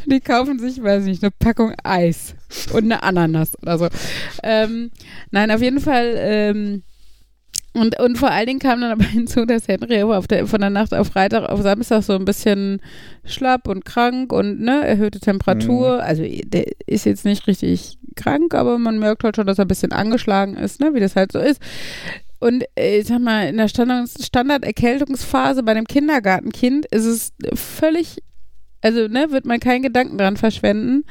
Die kaufen sich, weiß nicht, eine Packung Eis und eine Ananas oder so. Ähm, nein, auf jeden Fall. Ähm, und, und vor allen Dingen kam dann aber hinzu, dass Henry der, von der Nacht auf Freitag auf Samstag so ein bisschen schlapp und krank und ne, erhöhte Temperatur. Also der ist jetzt nicht richtig krank, aber man merkt halt schon, dass er ein bisschen angeschlagen ist, ne, wie das halt so ist. Und äh, ich sag mal, in der Standard- Standard-Erkältungsphase bei einem Kindergartenkind ist es völlig, also ne, wird man keinen Gedanken dran verschwenden.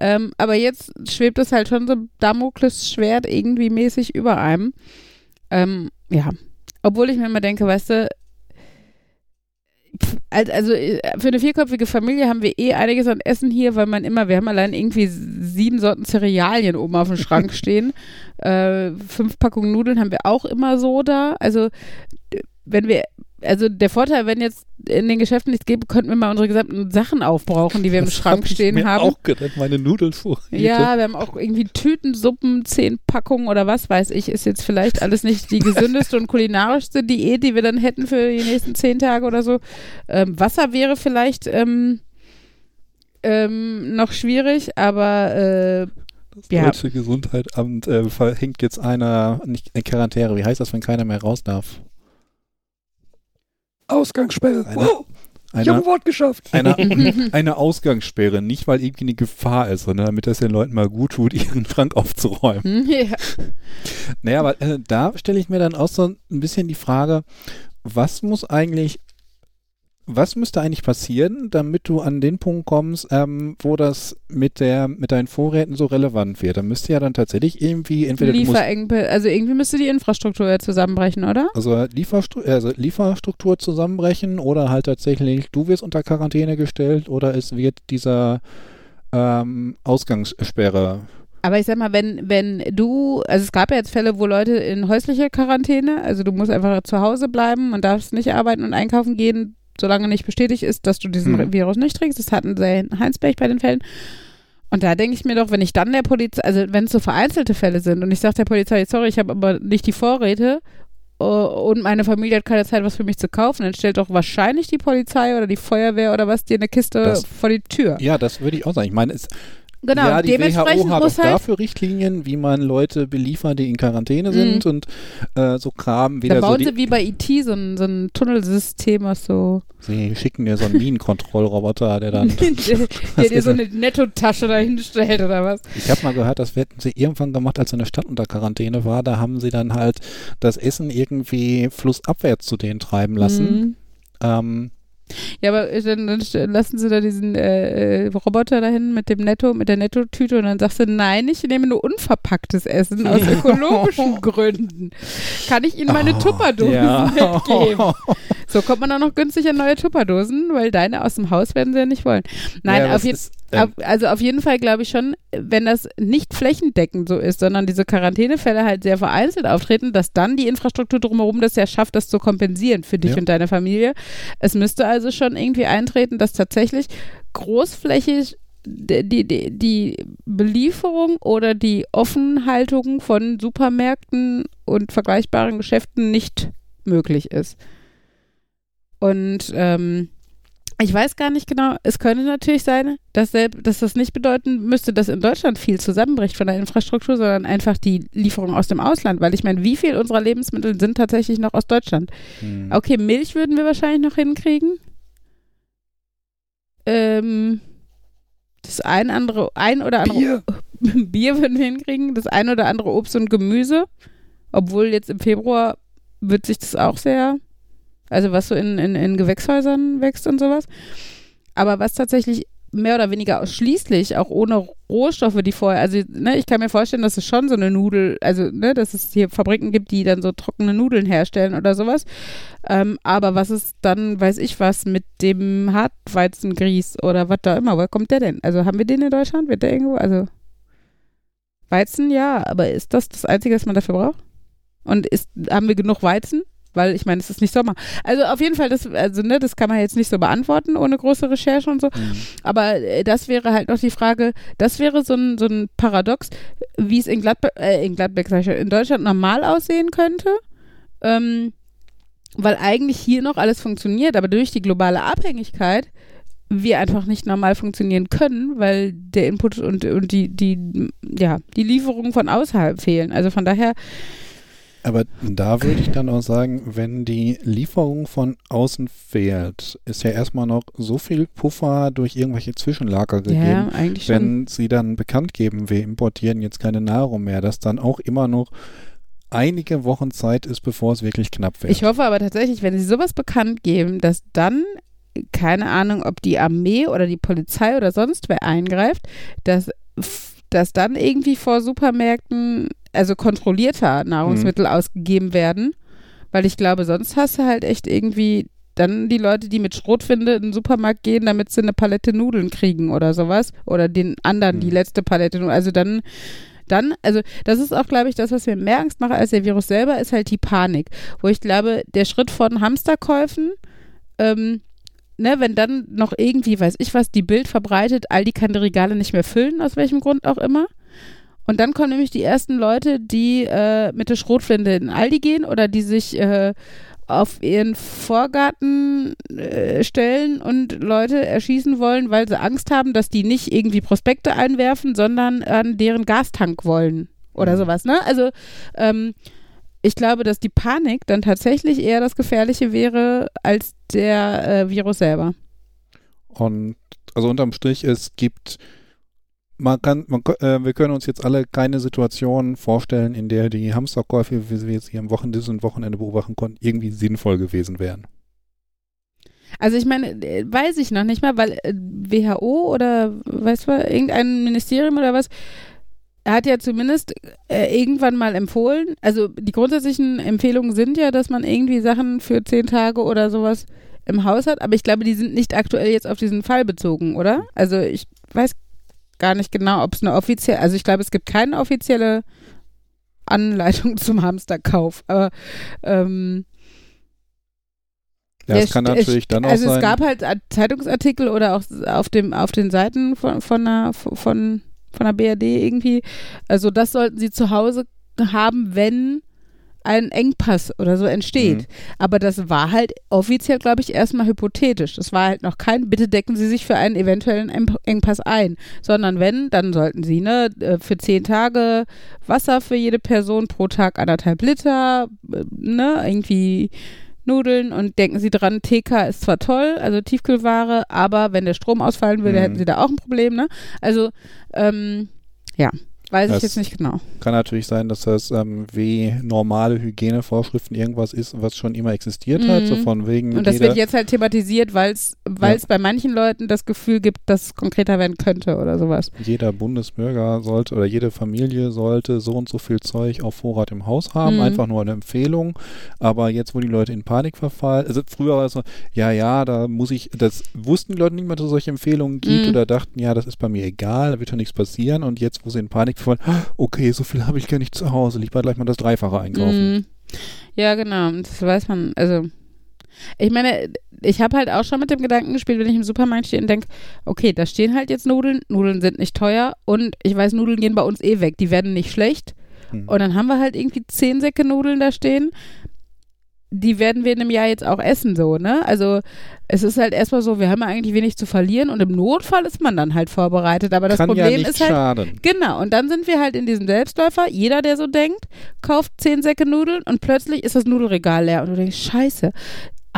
Ähm, aber jetzt schwebt es halt schon so Damoklesschwert irgendwie mäßig über einem. Ähm, ja, obwohl ich mir immer denke, weißt du, also äh, für eine vierköpfige Familie haben wir eh einiges an Essen hier, weil man immer, wir haben allein irgendwie sieben Sorten Cerealien oben auf dem Schrank stehen. Äh, fünf Packungen Nudeln haben wir auch immer so da. Also wenn wir, also der Vorteil, wenn jetzt in den Geschäften nichts gibt, könnten wir mal unsere gesamten Sachen aufbrauchen, die wir im Das Schrank hab ich stehen mir haben. auch gedacht, meine Nudelvorräte. Ja, wir haben auch irgendwie Tütensuppen, zehn Packungen oder was weiß ich, ist jetzt vielleicht alles nicht die gesündeste und kulinarischste Diät, die wir dann hätten für die nächsten zehn Tage oder so. Ähm, Wasser wäre vielleicht ähm, ähm, noch schwierig, aber äh, Das Ja. Deutsche Gesundheitsamt äh, verhängt jetzt einer, nicht eine Quarantäne. Wie heißt das, wenn keiner mehr raus darf? Ausgangssperre. Eine- Wow, ich habe Eine, ein Wort geschafft. eine, eine Ausgangssperre, nicht weil irgendwie eine Gefahr ist, sondern damit das den Leuten mal gut tut, ihren Schrank aufzuräumen. ja. Naja, aber äh, da stelle ich mir dann auch so ein bisschen die Frage, was muss eigentlich, was müsste eigentlich passieren, damit du an den Punkt kommst, ähm, wo das mit der, mit deinen Vorräten so relevant wird? Da müsste ja dann tatsächlich irgendwie entweder Lieferengpässe, also irgendwie müsste die Infrastruktur ja zusammenbrechen, oder? also, Lieferstru also Lieferstruktur zusammenbrechen oder halt tatsächlich du wirst unter Quarantäne gestellt oder es wird dieser ähm, Ausgangssperre Aber ich sag mal, wenn, wenn du, also es gab ja jetzt Fälle, wo Leute in häuslicher Quarantäne, also du musst einfach zu Hause bleiben und darfst nicht arbeiten und einkaufen gehen, solange nicht bestätigt ist, dass du diesen Mhm. Virus nicht trägst. Das hatten sie in Heinsberg bei den Fällen. Und da denke ich mir doch, wenn ich dann der Polizei, also wenn es so vereinzelte Fälle sind und ich sage der Polizei, sorry, ich habe aber nicht die Vorräte äh, und meine Familie hat keine Zeit, was für mich zu kaufen, dann stellt doch wahrscheinlich die Polizei oder die Feuerwehr oder was dir eine Kiste Das- vor die Tür. Ja, das würde ich auch sagen. Ich meine, es, Genau, ja, die dementsprechend WHO hat auch halt dafür Richtlinien, wie man Leute beliefert, die in Quarantäne sind und äh, so Kram. Da Wieder so bauen die, sie wie bei IT so ein, so ein Tunnelsystem, was so. sie schicken dir so einen Minenkontrollroboter, der dann. der dir so eine Nettotasche dahin stellt oder was. Ich habe mal gehört, das hätten sie irgendwann gemacht, als eine Stadt unter Quarantäne war. Da haben sie dann halt das Essen irgendwie flussabwärts zu denen treiben lassen. Mhm. Ähm, Ja, aber äh, dann, dann lassen sie da diesen äh, äh, Roboter dahin mit dem Netto, mit der Nettotüte und dann sagst du, nein, ich nehme nur unverpacktes Essen aus ökologischen Gründen. Kann ich Ihnen meine Tupperdosen ja. mitgeben? So kommt man auch noch günstig an neue Tupperdosen, weil deine aus dem Haus werden sie ja nicht wollen. Nein, Ja, auf jeden ist, ähm, Also auf jeden Fall glaube ich schon, wenn das nicht flächendeckend so ist, sondern diese Quarantänefälle halt sehr vereinzelt auftreten, dass dann die Infrastruktur drumherum das ja schafft, das zu kompensieren für dich Ja. und deine Familie. Es müsste also schon irgendwie eintreten, dass tatsächlich großflächig die, die, die- die Belieferung oder die Offenhaltung von Supermärkten und vergleichbaren Geschäften nicht möglich ist. Und ähm, ich weiß gar nicht genau, es könnte natürlich sein, dass, dass das nicht bedeuten müsste, dass in Deutschland viel zusammenbricht von der Infrastruktur, sondern einfach die Lieferung aus dem Ausland. Weil ich meine, wie viel unserer Lebensmittel sind tatsächlich noch aus Deutschland? hm. Okay, Milch würden wir wahrscheinlich noch hinkriegen. Ähm, das ein andere, ein oder andere Bier. Bier würden wir hinkriegen, das ein oder andere Obst und Gemüse. Obwohl jetzt im Februar wird sich das auch sehr, also was so in, in, in Gewächshäusern wächst und sowas. Aber was tatsächlich mehr oder weniger ausschließlich, auch ohne Rohstoffe, die vorher, also ne, ich kann mir vorstellen, dass es schon so eine Nudel, also ne, dass es hier Fabriken gibt, die dann so trockene Nudeln herstellen oder sowas. Ähm, aber was ist dann, weiß ich was, mit dem Hartweizengrieß oder was da immer, woher kommt der denn? Also haben wir den in Deutschland? Wird der irgendwo, also Weizen, ja, aber ist das das Einzige, was man dafür braucht? Und ist, haben wir genug Weizen? Weil ich meine, es ist nicht Sommer. Also auf jeden Fall, das, also, ne, das kann man jetzt nicht so beantworten ohne große Recherche und so. Mhm. Aber äh, das wäre halt noch die Frage, das wäre so ein, so ein Paradox, wie es in Gladbeck, äh, in Gladbeck, sag ich in Deutschland normal aussehen könnte. Ähm, weil eigentlich hier noch alles funktioniert, aber durch die globale Abhängigkeit wir einfach nicht normal funktionieren können, weil der Input und, und die, die, ja, die Lieferungen von außerhalb fehlen. Also von daher, Aber da würde ich dann auch sagen, wenn die Lieferung von außen fehlt, ist ja erstmal noch so viel Puffer durch irgendwelche Zwischenlager gegeben. ja, eigentlich schon. wenn sie dann bekannt geben, wir importieren jetzt keine Nahrung mehr, dass dann auch immer noch einige Wochen Zeit ist, bevor es wirklich knapp wird. Ich hoffe aber tatsächlich, wenn sie sowas bekannt geben, dass dann, keine Ahnung, ob die Armee oder die Polizei oder sonst wer eingreift, dass, dass dann irgendwie vor Supermärkten, also kontrollierter Nahrungsmittel ausgegeben werden. Weil ich glaube, sonst hast du halt echt irgendwie dann die Leute, die mit Schrotwinde in den Supermarkt gehen, damit sie eine Palette Nudeln kriegen oder sowas. Oder den anderen die Mhm. letzte Palette Nudeln. Also dann, dann, also das ist auch, glaube ich, das, was mir mehr Angst macht als der Virus selber, ist halt die Panik. Wo ich glaube, der Schritt von Hamsterkäufen, ähm, ne, wenn dann noch irgendwie, weiß ich was, die Bild verbreitet, Aldi kann die Regale nicht mehr füllen, aus welchem Grund auch immer. Und dann kommen nämlich die ersten Leute, die äh, mit der Schrotflinte in Aldi gehen oder die sich äh, auf ihren Vorgarten äh, stellen und Leute erschießen wollen, weil sie Angst haben, dass die nicht irgendwie Prospekte einwerfen, sondern an deren Gastank wollen oder Mhm. sowas. Ne? Also ähm, ich glaube, dass die Panik dann tatsächlich eher das Gefährliche wäre als der äh, Virus selber. Und also unterm Strich, es gibt, man kann, man, äh, wir können uns jetzt alle keine Situation vorstellen, in der die Hamsterkäufe, wie wir jetzt hier am Wochenende, diesem Wochenende beobachten konnten, irgendwie sinnvoll gewesen wären. Also ich meine, äh, weiß ich noch nicht mal, weil äh, WHO oder weißt du, irgendein Ministerium oder was hat ja zumindest äh, irgendwann mal empfohlen, also die grundsätzlichen Empfehlungen sind ja, dass man irgendwie Sachen für zehn Tage oder sowas im Haus hat, aber ich glaube, die sind nicht aktuell jetzt auf diesen Fall bezogen, oder? Also ich weiß gar nicht genau, ob es eine offizielle, also ich glaube, es gibt keine offizielle Anleitung zum Hamsterkauf, aber ähm, Ja, es kann natürlich dann auch also sein. es gab halt Art- Zeitungsartikel oder auch auf dem auf den Seiten von von der von von der BRD irgendwie. Also das sollten sie zu Hause haben, wenn ein Engpass oder so entsteht. Mhm. Aber das war halt offiziell, glaube ich, erstmal hypothetisch. Das war halt noch kein, bitte decken Sie sich für einen eventuellen Engpass ein. Sondern wenn, dann sollten Sie, ne, äh, für zehn Tage Wasser für jede Person pro Tag anderthalb Liter, äh, ne, irgendwie Nudeln und denken Sie dran, TK ist zwar toll, also Tiefkühlware, aber wenn der Strom ausfallen würde, Mhm. hätten Sie da auch ein Problem, ne? Also, ähm, ja, weiß ich Das- jetzt nicht genau. Kann natürlich sein, dass das ähm, wie normale Hygienevorschriften irgendwas ist, was schon immer existiert hat, Mhm. so von wegen Und das wird jetzt halt thematisiert, weil es bei manchen Leuten das Gefühl gibt, dass es konkreter werden könnte oder sowas. jeder Bundesbürger sollte oder jede Familie sollte so und so viel Zeug auf Vorrat im Haus haben, Mhm. einfach nur eine Empfehlung. Aber jetzt, wo die Leute in Panik verfallen, also früher war es so, ja, ja, da muss ich, das wussten die Leute nicht mehr, dass es solche Empfehlungen gibt Mhm. oder dachten, ja, das ist bei mir egal, da wird schon nichts passieren. Und jetzt, wo sie in Panik verfallen, okay, so viel habe ich gar nicht zu Hause, lieber gleich mal das Dreifache einkaufen. Mhm. Ja, genau. Das weiß man, also. Ich meine, ich habe halt auch schon mit dem Gedanken gespielt, wenn ich im Supermarkt stehe und denke, okay, da stehen halt jetzt Nudeln, Nudeln sind nicht teuer und ich weiß, Nudeln gehen bei uns eh weg, die werden nicht schlecht. Hm. Und dann haben wir halt irgendwie zehn Säcke Nudeln da stehen. Die werden wir in einem Jahr jetzt auch essen, so, ne? Also, es ist halt erstmal so, wir haben ja eigentlich wenig zu verlieren und im Notfall ist man dann halt vorbereitet. Aber das Kann ja Problem nicht ist halt, schaden. Genau, und dann sind wir halt in diesem Selbstläufer. Jeder, der so denkt, kauft zehn Säcke Nudeln und plötzlich ist das Nudelregal leer. Und du denkst, scheiße,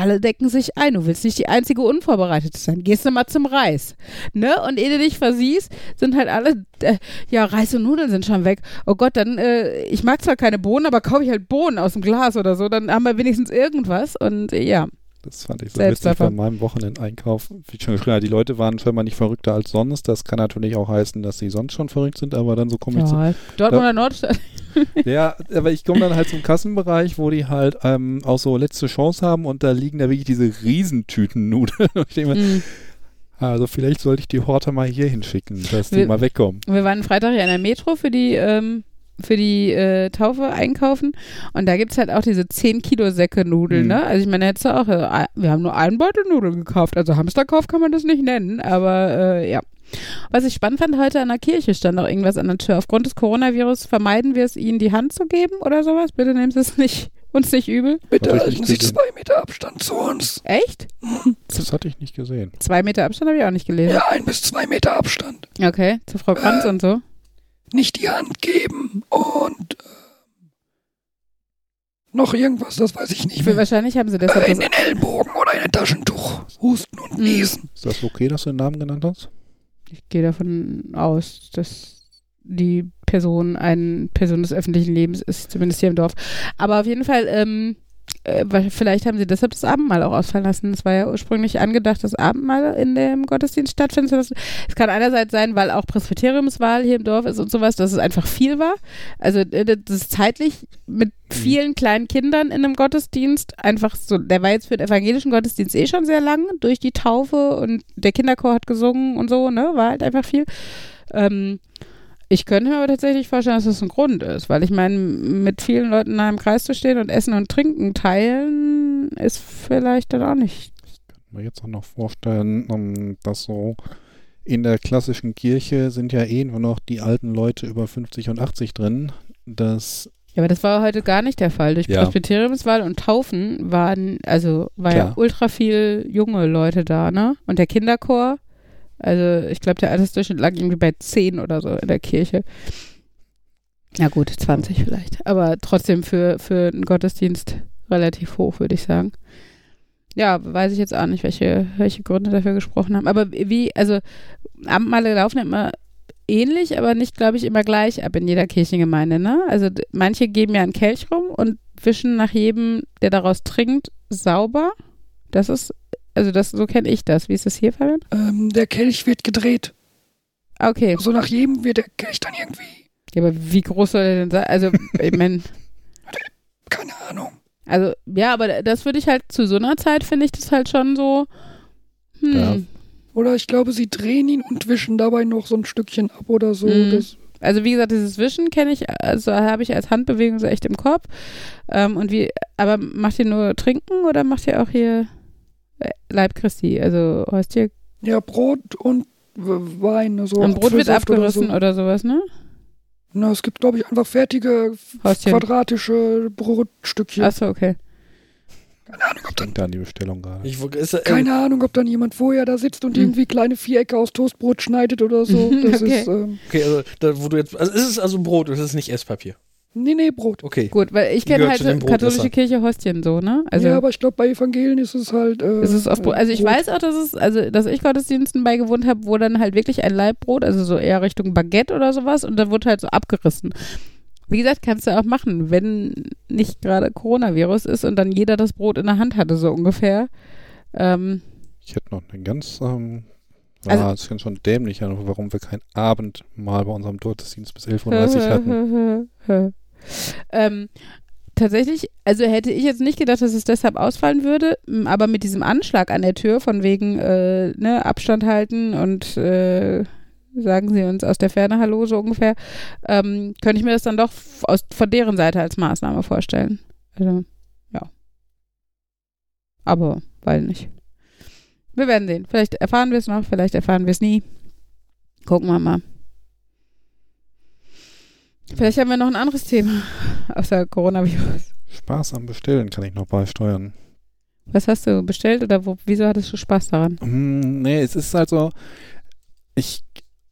alle decken sich ein. Du willst nicht die einzige Unvorbereitete sein. Gehst du mal zum Reis. Ne? Und ehe du dich versiehst, sind halt alle, äh, ja, Reis und Nudeln sind schon weg. Oh Gott, dann, äh, ich mag zwar keine Bohnen, aber kaufe ich halt Bohnen aus dem Glas oder so. Dann haben wir wenigstens irgendwas. Und äh, ja, Das fand ich so Selbstläufer. witzig bei meinem Wochenendeinkauf. Wie schon geschrieben die Leute waren scheinbar nicht verrückter als sonst. Das kann natürlich auch heißen, dass sie sonst schon verrückt sind, aber dann so komme ich zu. Dortmunder Nordstadt. Ja, aber ich komme dann halt zum Kassenbereich, wo die halt ähm, auch so letzte Chance haben und da liegen da wirklich diese Riesentüten Nudeln. Und ich denke mir, Mhm. also vielleicht sollte ich die Horte mal hier hinschicken, dass die Wir- mal wegkommen. Wir waren Freitag ja in der Metro für die, ähm, für die äh, Taufe einkaufen und da gibt es halt auch diese 10 Kilo Säcke Nudeln, Mhm. ne? Also ich meine, jetzt auch, äh, wir haben nur einen Beutel Nudeln gekauft, also Hamsterkauf kann man das nicht nennen, aber äh, ja. Was ich spannend fand, heute an der Kirche stand noch irgendwas an der Tür. Aufgrund des Coronavirus vermeiden wir es, ihnen die Hand zu geben oder sowas. Bitte nehmt es nicht, uns nicht übel. Bitte halten Sie gesehen. zwei Meter Abstand zu uns. Echt? Das hatte ich nicht gesehen. Zwei Meter Abstand habe ich auch nicht gelesen. Ja, ein bis zwei Meter Abstand. Okay, zu Frau Kranz und so. Nicht die Hand geben und äh, noch irgendwas, das weiß ich nicht mehr. wahrscheinlich haben sie deshalb Äh, in das den Ellbogen oder in ein Taschentuch. Husten und Mhm. niesen. Ist das okay, dass du den Namen genannt hast? Ich gehe davon aus, dass die Person eine Person des öffentlichen Lebens ist, zumindest hier im Dorf. Aber auf jeden Fall, ähm, äh, vielleicht haben sie deshalb das Abendmahl auch ausfallen lassen. Es war ja ursprünglich angedacht, das Abendmahl in dem Gottesdienst stattfinden zu lassen. Es kann einerseits sein, weil auch Presbyteriumswahl hier im Dorf ist und sowas, dass es einfach viel war. Also äh, das ist zeitlich mit vielen kleinen Kindern in einem Gottesdienst einfach so, der war jetzt für den evangelischen Gottesdienst eh schon sehr lang durch die Taufe und der Kinderchor hat gesungen und so, ne, war halt einfach viel. Ähm, ich könnte mir aber tatsächlich vorstellen, dass das ein Grund ist, weil ich meine, mit vielen Leuten in einem Kreis zu stehen und Essen und Trinken teilen, ist vielleicht dann auch nicht. mir jetzt auch noch vorstellen, ähm, dass so in der klassischen Kirche sind ja eh nur noch die alten Leute über 50 und 80 drin. Das Ja, aber das war heute gar nicht der Fall. Durch Ja. Presbyteriumswahl und Taufen waren, also war ja Klar. ultra viel junge Leute da, ne? Und der Kinderchor, also ich glaube, der Altersdurchschnitt lag irgendwie bei 10 oder so in der Kirche. Na gut, 20 vielleicht. Aber trotzdem für, für einen Gottesdienst relativ hoch, würde ich sagen. Ja, weiß ich jetzt auch nicht, welche, welche Gründe dafür gesprochen haben. Aber wie, also Abendmahle laufen immer ähnlich, aber nicht, glaube ich, immer gleich ab in jeder Kirchengemeinde, ne? Also manche geben ja einen Kelch rum und wischen nach jedem, der daraus trinkt, sauber. Das ist, also das, so kenne ich das. Wie ist das hier, Fabian? Ähm, der Kelch wird gedreht. Ah, Okay. So nach jedem wird der Kelch dann irgendwie, Ja, aber wie groß soll der denn sein? Also, ich meine, keine Ahnung. also, ja, aber das würde ich halt zu so einer Zeit, finde ich das halt schon so, hm, Ja. Oder ich glaube, sie drehen ihn und wischen dabei noch so ein Stückchen ab oder so. Mhm. Das, Also wie gesagt, dieses Wischen kenne ich, also habe ich als Handbewegung so echt im Kopf. Ähm, und wie, aber macht ihr nur Trinken oder macht ihr auch hier Leib Christi? Also Hostie? ja, Brot und Wein. So Und Brot wird abgerissen Oder oder, sowas, ne? so. Na, es gibt, glaube ich, einfach fertige Hostien. quadratische Brotstückchen. Achso, okay. Keine Ahnung, ob dann, da an die Bestellung gerade. Ich, ist, äh, keine Ahnung, ob dann jemand vorher da sitzt und Mhm. irgendwie kleine Vierecke aus Toastbrot schneidet oder so. Das Okay. ist, ähm, Okay, also, da, wo du jetzt, also ist es also Brot und es ist nicht Esspapier. Nee, nee, Brot. Okay. Gut, weil ich kenne halt katholische. Kirche Hostien so, ne? Also ja, aber ich glaube, bei Evangelien ist es halt. Äh, es ist oft Brot. Also ich Brot. weiß auch, dass es, also dass ich Gottesdiensten beigewohnt habe, wo dann halt wirklich ein Leibbrot, also so eher Richtung Baguette oder sowas, und dann wurde halt so abgerissen. Wie gesagt, kannst du auch machen, wenn nicht gerade Coronavirus ist und dann jeder das Brot in der Hand hatte, so ungefähr. Ähm, Ich hätte noch eine ganz, ähm, Also- ah, das ist schon dämlich, ja, warum wir kein Abendmahl bei unserem Gottesdienst bis 11.30 Uhr hatten. ähm, tatsächlich, also hätte ich jetzt nicht gedacht, dass es deshalb ausfallen würde, aber mit diesem Anschlag an der Tür von wegen äh, ne, Abstand halten und äh, sagen sie uns aus der Ferne Hallo so ungefähr, ähm, könnte ich mir das dann doch aus, von deren Seite als Maßnahme vorstellen. Also, ja. Aber, weil nicht. Wir werden sehen. Vielleicht erfahren wir es noch, vielleicht erfahren wir es nie. Gucken wir mal. Vielleicht haben wir noch ein anderes Thema außer Coronavirus. Spaß am Bestellen kann ich noch beisteuern. Was hast du bestellt oder wo, wieso hattest du Spaß daran? Hm, nee, es ist halt so, ich,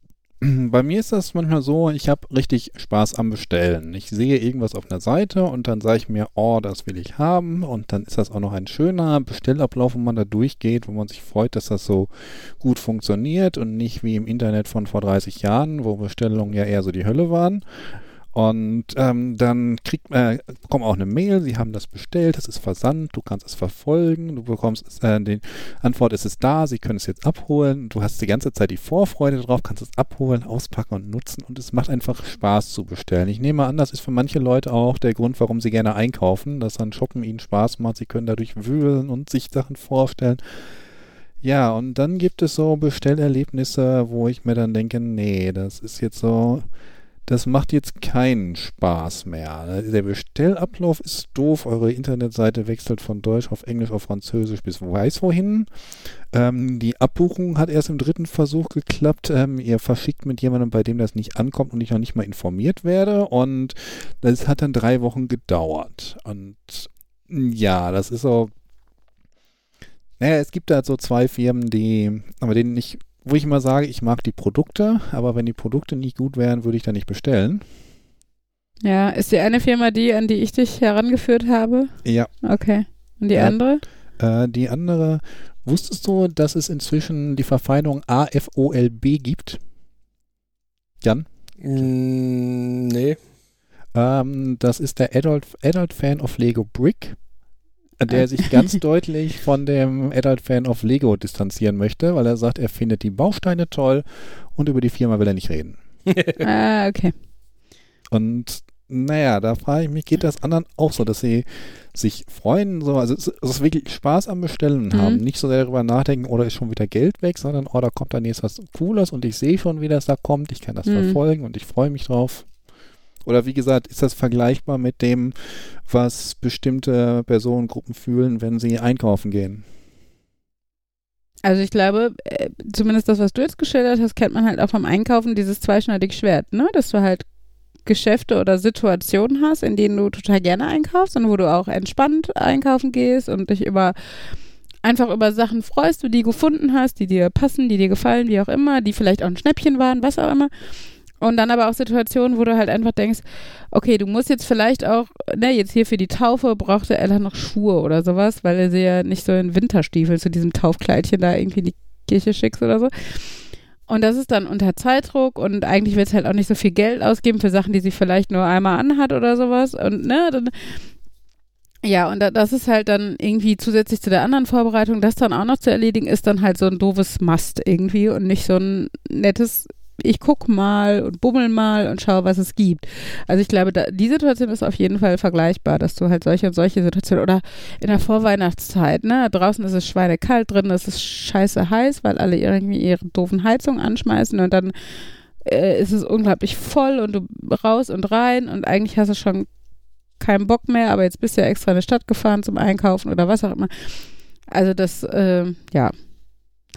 bei mir ist das manchmal so, ich habe richtig Spaß am Bestellen. Ich sehe irgendwas auf einer Seite und dann sage ich mir, oh, das will ich haben und dann ist das auch noch ein schöner Bestellablauf, wo man da durchgeht, wo man sich freut, dass das so gut funktioniert und nicht wie im Internet von vor 30 Jahren, wo Bestellungen ja eher so die Hölle waren. Und ähm, dann kriegt äh, bekommt auch eine Mail, sie haben das bestellt, das ist versandt, du kannst es verfolgen, du bekommst äh, die Antwort, es ist da, sie können es jetzt abholen, du hast die ganze Zeit die Vorfreude drauf, kannst es abholen, auspacken und nutzen und es macht einfach Spaß zu bestellen. Ich nehme an, das ist für manche Leute auch der Grund, warum sie gerne einkaufen, dass dann Shoppen ihnen Spaß macht, sie können dadurch wühlen und sich Sachen vorstellen. Ja, und dann gibt es so Bestellerlebnisse, wo ich mir dann denke, nee, das ist jetzt so das macht jetzt keinen Spaß mehr. Der Bestellablauf ist doof. Eure Internetseite wechselt von Deutsch auf Englisch auf Französisch bis weiß wohin. Ähm, die Abbuchung hat erst im dritten Versuch geklappt. Ähm, ihr verschickt mit jemandem, bei dem das nicht ankommt und ich noch nicht mal informiert werde. Und das hat dann drei Wochen gedauert. Und ja, das ist so. Naja, es gibt da so zwei Firmen, die, aber denen ich wo ich immer sage, ich mag die Produkte, aber wenn die Produkte nicht gut wären, würde ich da nicht bestellen. Ja, ist die eine Firma die, an die ich dich herangeführt habe? Ja. Okay. Und die Ja. andere? Äh, die andere, wusstest du, dass es inzwischen die Verfeinerung AFOLB gibt? Jan? Mm, nee. Ähm, das ist der Adult, Adult Fan of Lego Brick, der sich ganz deutlich von dem Adult Fan of Lego distanzieren möchte, weil er sagt, er findet die Bausteine toll und über die Firma will er nicht reden. ah, okay. Und naja, da frage ich mich, geht das anderen auch so, dass sie sich freuen, so, also es ist, es ist wirklich Spaß am Bestellen Mhm. haben, nicht so sehr darüber nachdenken, oder ist schon wieder Geld weg, sondern, oh, da kommt dann jetzt was Cooles und ich sehe schon, wie das da kommt, ich kann das Mhm. verfolgen und ich freue mich drauf. Oder wie gesagt, ist das vergleichbar mit dem, was bestimmte Personengruppen fühlen, wenn sie einkaufen gehen? Also ich glaube, äh, zumindest das, was du jetzt geschildert hast, kennt man halt auch vom Einkaufen dieses zweischneidige Schwert, ne? Dass du halt Geschäfte oder Situationen hast, in denen du total gerne einkaufst und wo du auch entspannt einkaufen gehst und dich über einfach über Sachen freust, die du gefunden hast, die dir passen, die dir gefallen, wie auch immer, die vielleicht auch ein Schnäppchen waren, was auch immer. Und dann aber auch Situationen, wo du halt einfach denkst, okay, du musst jetzt vielleicht auch, ne, jetzt hier für die Taufe brauchte Ella noch Schuhe oder sowas, weil er sie ja nicht so in Winterstiefel zu diesem Taufkleidchen da irgendwie in die Kirche schickst oder so. Und das ist dann unter Zeitdruck und eigentlich willst du halt auch nicht so viel Geld ausgeben für Sachen, die sie vielleicht nur einmal anhat oder sowas. Und ne, dann, ja, und da, das ist halt dann irgendwie zusätzlich zu der anderen Vorbereitung, das dann auch noch zu erledigen, ist dann halt so ein doofes Must irgendwie und nicht so ein nettes, ich guck mal und bummel mal und schau, was es gibt. Also ich glaube, da, die Situation ist auf jeden Fall vergleichbar, dass du halt solche und solche Situationen oder in der Vorweihnachtszeit, ne, draußen ist es schweinekalt, drin ist es scheiße heiß, weil alle irgendwie ihre doofen Heizungen anschmeißen und dann äh, ist es unglaublich voll und du raus und rein und eigentlich hast du schon keinen Bock mehr, aber jetzt bist du ja extra in die Stadt gefahren zum Einkaufen oder was auch immer. Also das, äh, ja,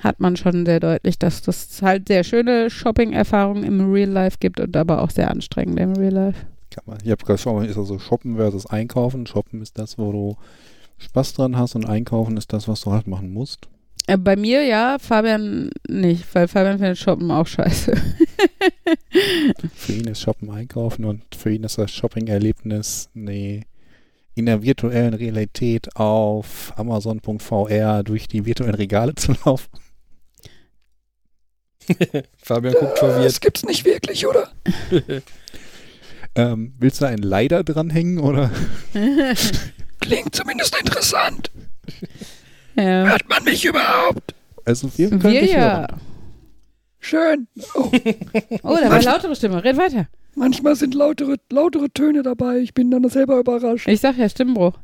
hat man schon sehr deutlich, dass das halt sehr schöne Shopping-Erfahrungen im Real Life gibt und aber auch sehr anstrengende im Real Life. Kann man, ich habe gerade schon, ist also Shoppen versus Einkaufen. Shoppen ist das, wo du Spaß dran hast und Einkaufen ist das, was du halt machen musst. Äh, bei mir ja, Fabian nicht, weil Fabian findet Shoppen auch scheiße. Für ihn ist Shoppen Einkaufen und für ihn ist das Shopping-Erlebnis nee, in der virtuellen Realität auf Amazon.vr durch die virtuellen Regale zu laufen. Fabian guckt verwirrt. Das gibt's nicht wirklich, oder? Ähm, willst du einen Leider dranhängen oder? Klingt zumindest interessant. ja. Hört man mich überhaupt? Also wir können Wir dich ja. hören. Schön. Oh, Oh, da war eine lautere Stimme. Red weiter. Manchmal sind lautere, lautere Töne dabei. Ich bin dann selber überrascht. Ich sag ja Stimmbruch.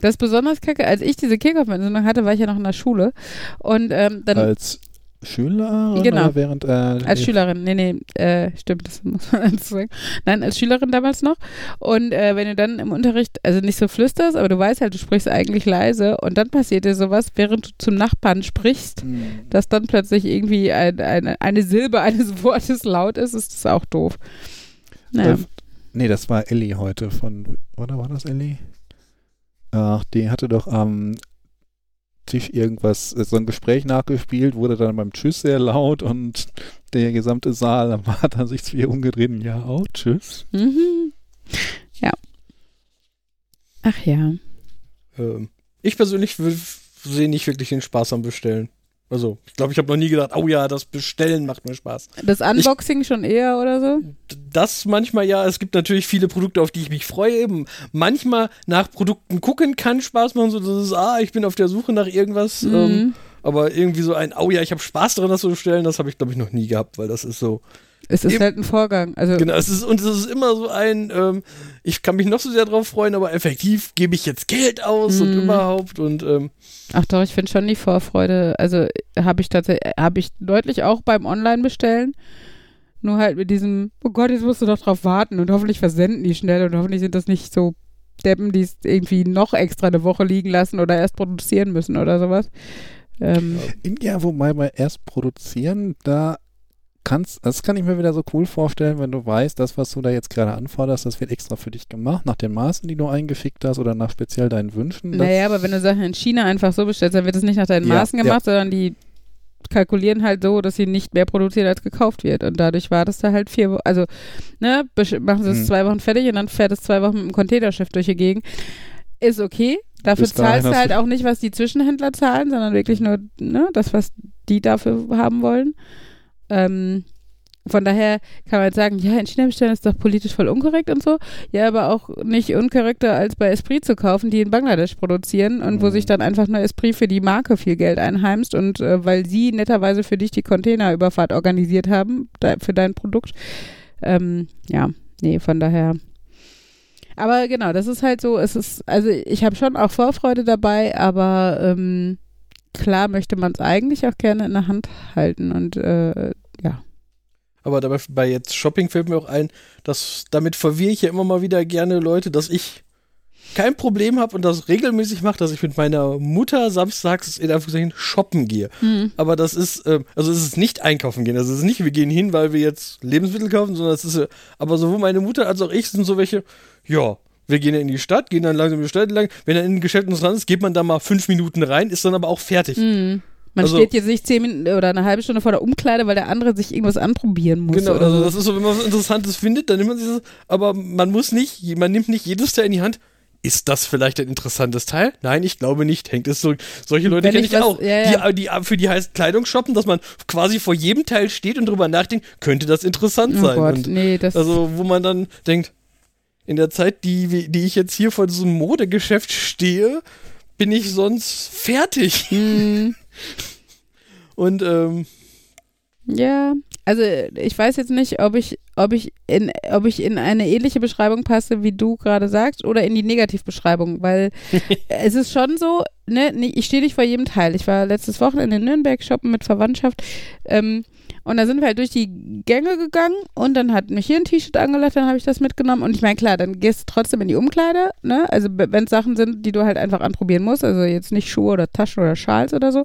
Das ist besonders kacke. Als ich diese Kehlkopfentzündung hatte, war ich ja noch in der Schule. Und ähm, dann Als Schüler Genau. oder während äh, Als Schülerin, nee, nee, äh, stimmt, das muss man dazu sagen. Nein, als Schülerin damals noch. Und äh, wenn du dann im Unterricht, also nicht so flüsterst, aber du weißt halt, du sprichst eigentlich leise und dann passiert dir sowas, während du zum Nachbarn sprichst, Hm. dass dann plötzlich irgendwie ein, eine, eine Silbe eines Wortes laut ist, ist das auch doof. Naja. Äh, nee, das war Ellie heute von, oder war das Ellie? Ach, die hatte doch am Tisch irgendwas, äh, so ein Gespräch nachgespielt, wurde dann beim Tschüss sehr laut und der gesamte Saal hat dann sich zu ihr umgedreht und ja, auch Tschüss. Mhm. Ja. Ach ja. Ähm, ich persönlich will- sehe nicht wirklich den Spaß am Bestellen. Also, ich glaube, ich habe noch nie gedacht, oh ja, das Bestellen macht mir Spaß. Das Unboxing schon eher oder so? Das manchmal ja. Es gibt natürlich viele Produkte, auf die ich mich freue. Eben manchmal nach Produkten gucken kann Spaß machen. So, das ist, ah, ich bin auf der Suche nach irgendwas. Mhm. Ähm, aber irgendwie so ein, oh ja, ich habe Spaß daran, das zu bestellen, das habe ich, glaube ich, noch nie gehabt, weil das ist so. Es ist Eben- halt ein Vorgang. Also, Genau, es ist, und es ist immer so ein, ähm, ich kann mich noch so sehr drauf freuen, aber effektiv gebe ich jetzt Geld aus und Mhm. überhaupt und ähm, ach doch, ich finde schon die Vorfreude. Also habe ich tatsächlich, habe ich deutlich auch beim Online-Bestellen. Nur halt mit diesem, oh Gott, jetzt musst du doch drauf warten und hoffentlich versenden die schnell und hoffentlich sind das nicht so Deppen, die es irgendwie noch extra eine Woche liegen lassen oder erst produzieren müssen oder sowas. Ähm, Ja, wobei bei erst produzieren, da kannst, das kann ich mir wieder so cool vorstellen, wenn du weißt, das, was du da jetzt gerade anforderst, das wird extra für dich gemacht, nach den Maßen, die du eingefickt hast oder nach speziell deinen Wünschen. Naja, aber wenn du Sachen in China einfach so bestellst, dann wird es nicht nach deinen Ja, Maßen gemacht, sondern die kalkulieren halt so, dass sie nicht mehr produziert als gekauft wird. Und dadurch war das da halt vier Wochen, also, ne, machen sie es Hm. zwei Wochen fertig und dann fährt es zwei Wochen mit dem Containerschiff durch die Gegend. Ist okay. Dafür zahlst du halt auch nicht, was die Zwischenhändler zahlen, sondern wirklich nur, ne, das, was die dafür haben wollen. Ähm, von daher kann man sagen, ja, in China bestellen ist doch politisch voll unkorrekt und so. Ja, aber auch nicht unkorrekter als bei Esprit zu kaufen, die in Bangladesch produzieren und wo Mhm. sich dann einfach nur Esprit für die Marke viel Geld einheimst und äh, weil sie netterweise für dich die Containerüberfahrt organisiert haben da, für dein Produkt. Ähm, ja, nee, von daher. Aber genau, das ist halt so, es ist, also ich habe schon auch Vorfreude dabei, aber ähm, klar möchte man es eigentlich auch gerne in der Hand halten und äh, ja. aber dabei bei jetzt Shopping fällt mir auch ein, dass damit verwirre ich ja immer mal wieder gerne Leute, dass ich kein Problem habe und das regelmäßig mache, dass ich mit meiner Mutter samstags in Anführungszeichen shoppen gehe. Hm. Aber das ist, ähm, also es ist nicht einkaufen gehen. Also es ist nicht, wir gehen hin, weil wir jetzt Lebensmittel kaufen, sondern es ist, äh, aber sowohl meine Mutter als auch ich sind so welche, ja, wir gehen ja in die Stadt, gehen dann langsam in die Stadt lang. Wenn dann in ein Geschäft uns dran ist, geht man da mal fünf Minuten rein, ist dann aber auch fertig. Hm. Man Also- steht jetzt nicht zehn Minuten oder eine halbe Stunde vor der Umkleide, weil der andere sich irgendwas anprobieren muss. Genau, also so. das ist so, wenn man was Interessantes findet, dann nimmt man sich das, aber man muss nicht, man nimmt nicht jedes Teil in die Hand. Ist das vielleicht ein interessantes Teil? Nein, ich glaube nicht. Hängt es so. Solche Leute kenne ich ich was- auch. ja, Die, die, für die heißt Kleidung shoppen, dass man quasi vor jedem Teil steht und drüber nachdenkt, könnte das interessant oh sein. Gott, Und nee, das also, wo man dann denkt, in der Zeit, die, die ich jetzt hier vor diesem Modegeschäft stehe, bin ich sonst fertig. Hm. Und ähm, Ja, also ich weiß jetzt nicht, ob ich, ob ich in, ob ich in eine ähnliche Beschreibung passe, wie du gerade sagst, oder in die Negativbeschreibung, weil es ist schon so, ne, ich stehe nicht vor jedem Teil. Ich war letztes Wochenende in Nürnberg shoppen mit Verwandtschaft, ähm, und da sind wir halt durch die Gänge gegangen und dann hat mich hier ein T-Shirt angelacht, dann habe ich das mitgenommen. Und ich meine, klar, dann gehst du trotzdem in die Umkleide, ne, also wenn es Sachen sind, die du halt einfach anprobieren musst, also jetzt nicht Schuhe oder Taschen oder Schals oder so,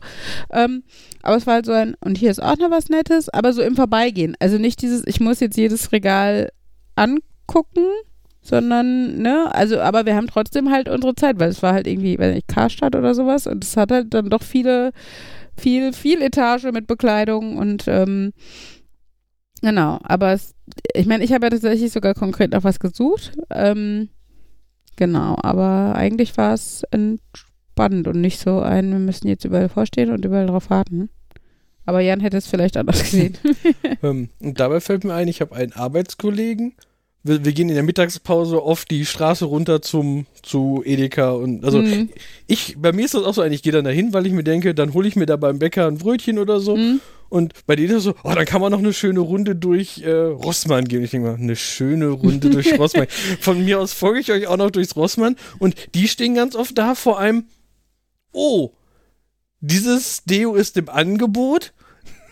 ähm, aber es war halt so ein, und hier ist auch noch was Nettes, aber so im Vorbeigehen. Also nicht dieses, ich muss jetzt jedes Regal angucken, sondern, ne, also, aber wir haben trotzdem halt unsere Zeit, weil es war halt irgendwie, weiß nicht, Karstadt oder sowas und es hat halt dann doch viele, viel, viel Etage mit Bekleidung und, ähm, genau, aber es, ich meine, ich habe ja tatsächlich sogar konkret nach was gesucht, ähm, genau, aber eigentlich war es entspannend und nicht so ein, wir müssen jetzt überall vorstehen und überall drauf warten. Aber Jan hätte es vielleicht anders gesehen. Ähm, und dabei fällt mir ein, ich habe einen Arbeitskollegen. Wir, wir gehen in der Mittagspause oft die Straße runter zum zu Edeka und also Mhm. ich bei mir ist das auch so ein, ich gehe dann dahin, weil ich mir denke, dann hole ich mir da beim Bäcker ein Brötchen oder so Mhm. und bei denen ist es so, oh, dann kann man noch eine schöne Runde durch äh, Rossmann gehen. Ich denke mal, eine schöne Runde durch Rossmann. Von mir aus folge ich euch auch noch durchs Rossmann und die stehen ganz oft da vor einem, oh, dieses Deo ist im Angebot.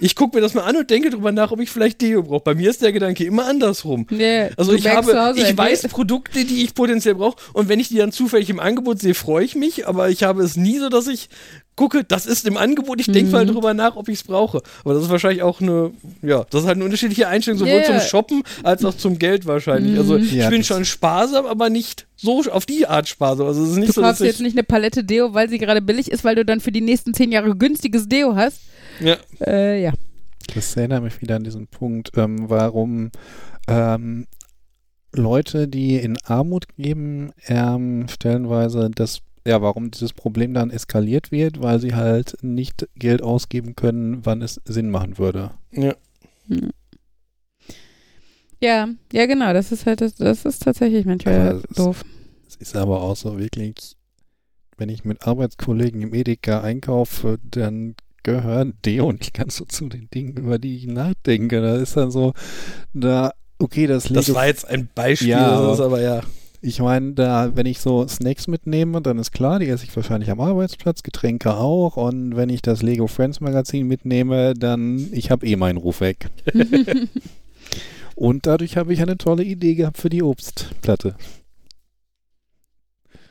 Ich gucke mir das mal an und denke drüber nach, ob ich vielleicht Deo brauche. Bei mir ist der Gedanke immer andersrum. Nee, Also ich habe, ich er weiß Produkte, die ich potenziell brauche und wenn ich die dann zufällig im Angebot sehe, freue ich mich, aber ich habe es nie so, dass ich gucke, das ist im Angebot, ich denke Mhm. mal drüber nach, ob ich es brauche. Aber das ist wahrscheinlich auch eine, ja, das ist halt eine unterschiedliche Einstellung, sowohl ja. zum Shoppen als auch zum Geld wahrscheinlich. Also Mhm. ich Ja, bin schon sparsam, aber nicht so auf die Art sparsam. Also es ist nicht Du so, dass kaufst jetzt ich, nicht eine Palette Deo, weil sie gerade billig ist, weil du dann für die nächsten zehn Jahre günstiges Deo hast. Ja, Äh, ja. Das erinnert mich wieder an diesen Punkt, ähm, warum ähm, Leute, die in Armut leben, ähm, stellenweise das ja, warum dieses Problem dann eskaliert wird, weil sie halt nicht Geld ausgeben können, wann es Sinn machen würde. Ja. Ja, ja, genau. Das ist halt, das, das ist tatsächlich manchmal es ist- doof. Es ist aber auch so wirklich, wenn ich mit Arbeitskollegen im Edeka einkaufe, dann gehören Deo nicht ganz so zu den Dingen, über die ich nachdenke. Da ist dann so, da, okay, das Das Lego war jetzt ein Beispiel, Ja, das ist aber ja. Ich meine, da, wenn ich so Snacks mitnehme, dann ist klar, die esse ich wahrscheinlich am Arbeitsplatz, Getränke auch. Und wenn ich das Lego Friends Magazin mitnehme, dann, ich habe eh meinen Ruf weg. Und dadurch habe ich eine tolle Idee gehabt für die Obstplatte.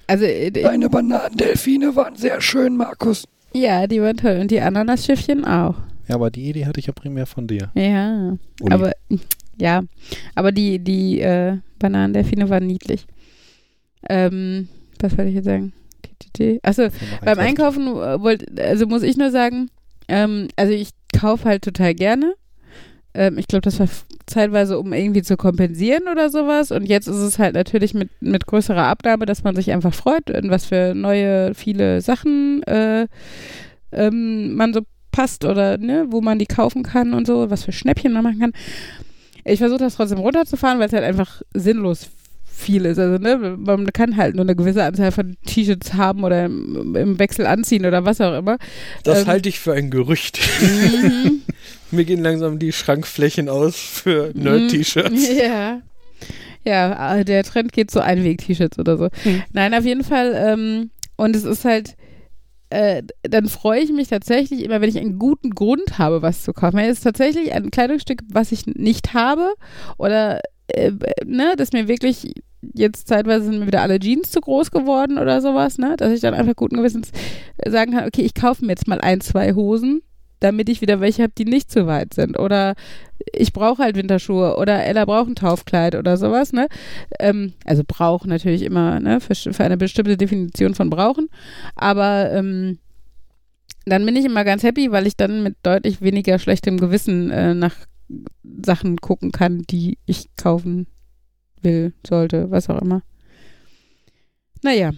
Also, äh, Deine Bananendelfine waren sehr schön, Markus. Ja, die waren toll. Und die Ananasschiffchen auch. Ja, aber die Idee hatte ich ja primär von dir. Ja. Uli. Aber, ja. Aber die, die äh, Bananendelfine waren niedlich. Ähm, was wollte ich jetzt sagen? Achso, beim Einkaufen äh, wollt, also muss ich nur sagen, ähm, also ich kaufe halt total gerne. Ähm, ich glaube, das war zeitweise, um irgendwie zu kompensieren oder sowas. Und jetzt ist es halt natürlich mit, mit größerer Abnahme, dass man sich einfach freut, in was für neue, viele Sachen äh, ähm, man so passt oder ne, wo man die kaufen kann und so, was für Schnäppchen man machen kann. Ich versuche das trotzdem runterzufahren, weil es halt einfach sinnlos viel ist. Also, ne, man kann halt nur eine gewisse Anzahl von T-Shirts haben oder im, im Wechsel anziehen oder was auch immer. Das Ähm. halte ich für ein Gerücht. Mhm. Mir gehen langsam die Schrankflächen aus für Nerd-T-Shirts. Ja. Ja, äh, der Trend geht zu Einweg-T-Shirts oder so. Hm. Nein, auf jeden Fall. Ähm, und es ist halt, äh, dann freue ich mich tatsächlich immer, wenn ich einen guten Grund habe, was zu kaufen. Wenn es tatsächlich ein Kleidungsstück, was ich nicht habe oder äh, ne, dass mir wirklich jetzt zeitweise sind mir wieder alle Jeans zu groß geworden oder sowas, ne, dass ich dann einfach guten Gewissens sagen kann, okay, ich kaufe mir jetzt mal ein, zwei Hosen, damit ich wieder welche habe, die nicht zu weit sind oder ich brauche halt Winterschuhe oder Ella braucht ein Taufkleid oder sowas, ne? Ähm, also braucht natürlich immer, ne, für, für eine bestimmte Definition von brauchen. Aber ähm, dann bin ich immer ganz happy, weil ich dann mit deutlich weniger schlechtem Gewissen äh, nach Sachen gucken kann, die ich kaufen will, sollte, was auch immer. Naja,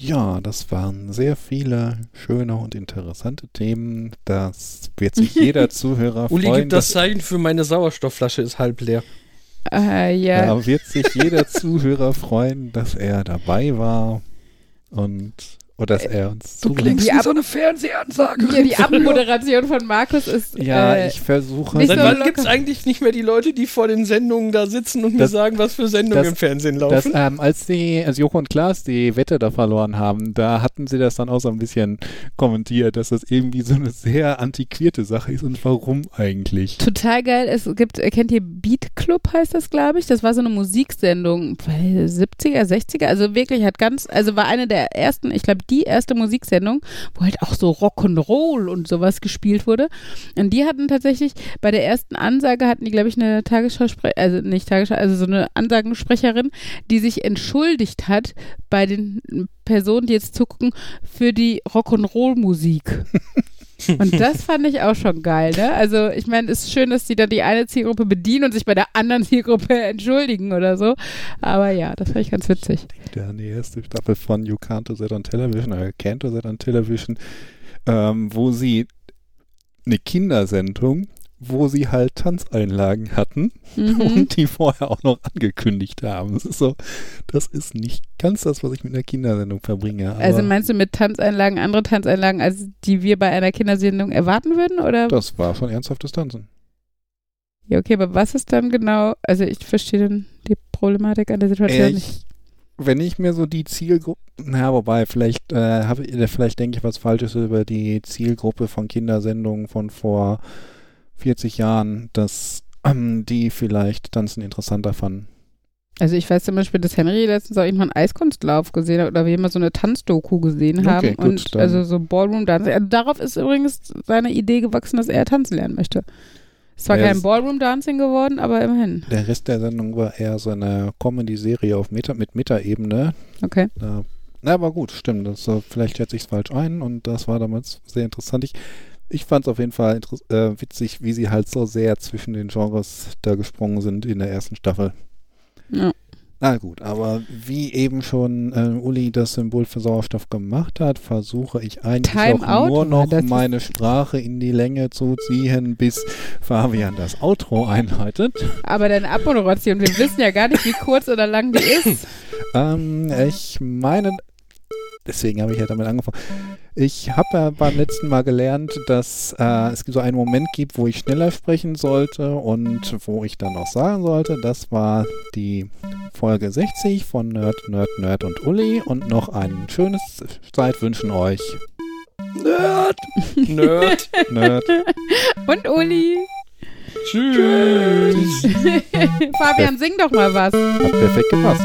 Ja, das waren sehr viele schöne und interessante Themen. Das wird sich jeder Zuhörer Uli freuen. gibt das Zeichen für meine Sauerstoffflasche ist halb leer. äh, ja. Da wird sich jeder Zuhörer freuen, dass er dabei war und oder dass er uns Du klingst Die wie so eine Fernsehansage. Hier, die Abmoderation von Markus ist. Ja, äh, ich versuche Seit wann gibt es eigentlich nicht mehr die Leute, die vor den Sendungen da sitzen und mir Das- sagen, was für Sendungen das- im Fernsehen Das, laufen? ähm, als die, als Joko und Klaas die Wette da verloren haben, da hatten sie das dann auch so ein bisschen kommentiert, dass das irgendwie so eine sehr antiquierte Sache ist und warum eigentlich? Total geil. Es gibt, äh, kennt ihr Beat Club heißt das, glaube ich? Das war so eine Musiksendung, bei 70er, 60er, also wirklich hat ganz, also war eine der ersten, ich glaube die erste Musiksendung, wo halt auch so Rock'n'Roll und sowas gespielt wurde. Und die hatten tatsächlich, bei der ersten Ansage hatten die, glaube ich, eine Tagesschau, also nicht Tagesschau, also so eine Ansagensprecherin, die sich entschuldigt hat bei den Personen, die jetzt zugucken, für die Rock'n'Roll-Musik. Und das fand ich auch schon geil, ne? Also, ich meine, es ist schön, dass die dann die eine Zielgruppe bedienen und sich bei der anderen Zielgruppe entschuldigen oder so. Aber ja, das fand ich ganz witzig. Dann die erste Staffel von You Can't Do That on Television oder Can't Do That on Television, ähm, wo sie eine Kindersendung, wo sie halt Tanzeinlagen hatten Mhm. und die vorher auch noch angekündigt haben. Das ist so, das ist nicht ganz das, was ich mit einer Kindersendung verbringe. Also meinst du mit Tanzeinlagen andere Tanzeinlagen, als die wir bei einer Kindersendung erwarten würden? Oder? das war schon ernsthaftes Tanzen. Ja, okay, aber was ist dann genau? Also ich verstehe dann die Problematik an der Situation Äh, nicht. ich, wenn ich mir so die Zielgruppe, na wobei, vielleicht äh, habe ich, vielleicht denke ich was Falsches über die Zielgruppe von Kindersendungen von vor 40 Jahren, dass ähm, die vielleicht Tanzen interessanter fanden. Also ich weiß zum Beispiel, dass Henry letztens auch irgendwann einen Eiskunstlauf gesehen hat oder wir immer so eine Tanzdoku gesehen Okay, haben. gut, und dann- also so Ballroom Dancing. Also darauf ist übrigens seine Idee gewachsen, dass er tanzen lernen möchte. Es war Ja, kein Ballroom Dancing geworden, aber immerhin. Der Rest der Sendung war eher so eine Comedy-Serie auf Meta, mit Meta-Ebene. Okay. Da, na, aber gut, stimmt. Das, äh, vielleicht schätze ich es falsch ein und das war damals sehr interessant. Ich, ich fand es auf jeden Fall äh, witzig, wie sie halt so sehr zwischen den Genres da gesprungen sind in der ersten Staffel. Ja. Na gut, aber wie eben schon äh, Uli das Symbol für Sauerstoff gemacht hat, versuche ich eigentlich Time auch out? nur noch meine Sprache in die Länge zu ziehen, bis Fabian das Outro einleitet. Aber deine Abmoderation, wir wissen ja gar nicht, wie kurz oder lang die ist. Ähm, ich meine, deswegen habe ich ja damit angefangen. Ich habe ja beim letzten Mal gelernt, dass äh, es so einen Moment gibt, wo ich schneller sprechen sollte und wo ich dann auch sagen sollte, das war die Folge 60 von Nerd, Nerd, Nerd und Uli und noch ein schönes Zeit wünschen euch. Nerd. Nerd. Nerd. Und Uli. Tschüss. Fabian, sing doch mal was. Hat perfekt gepasst.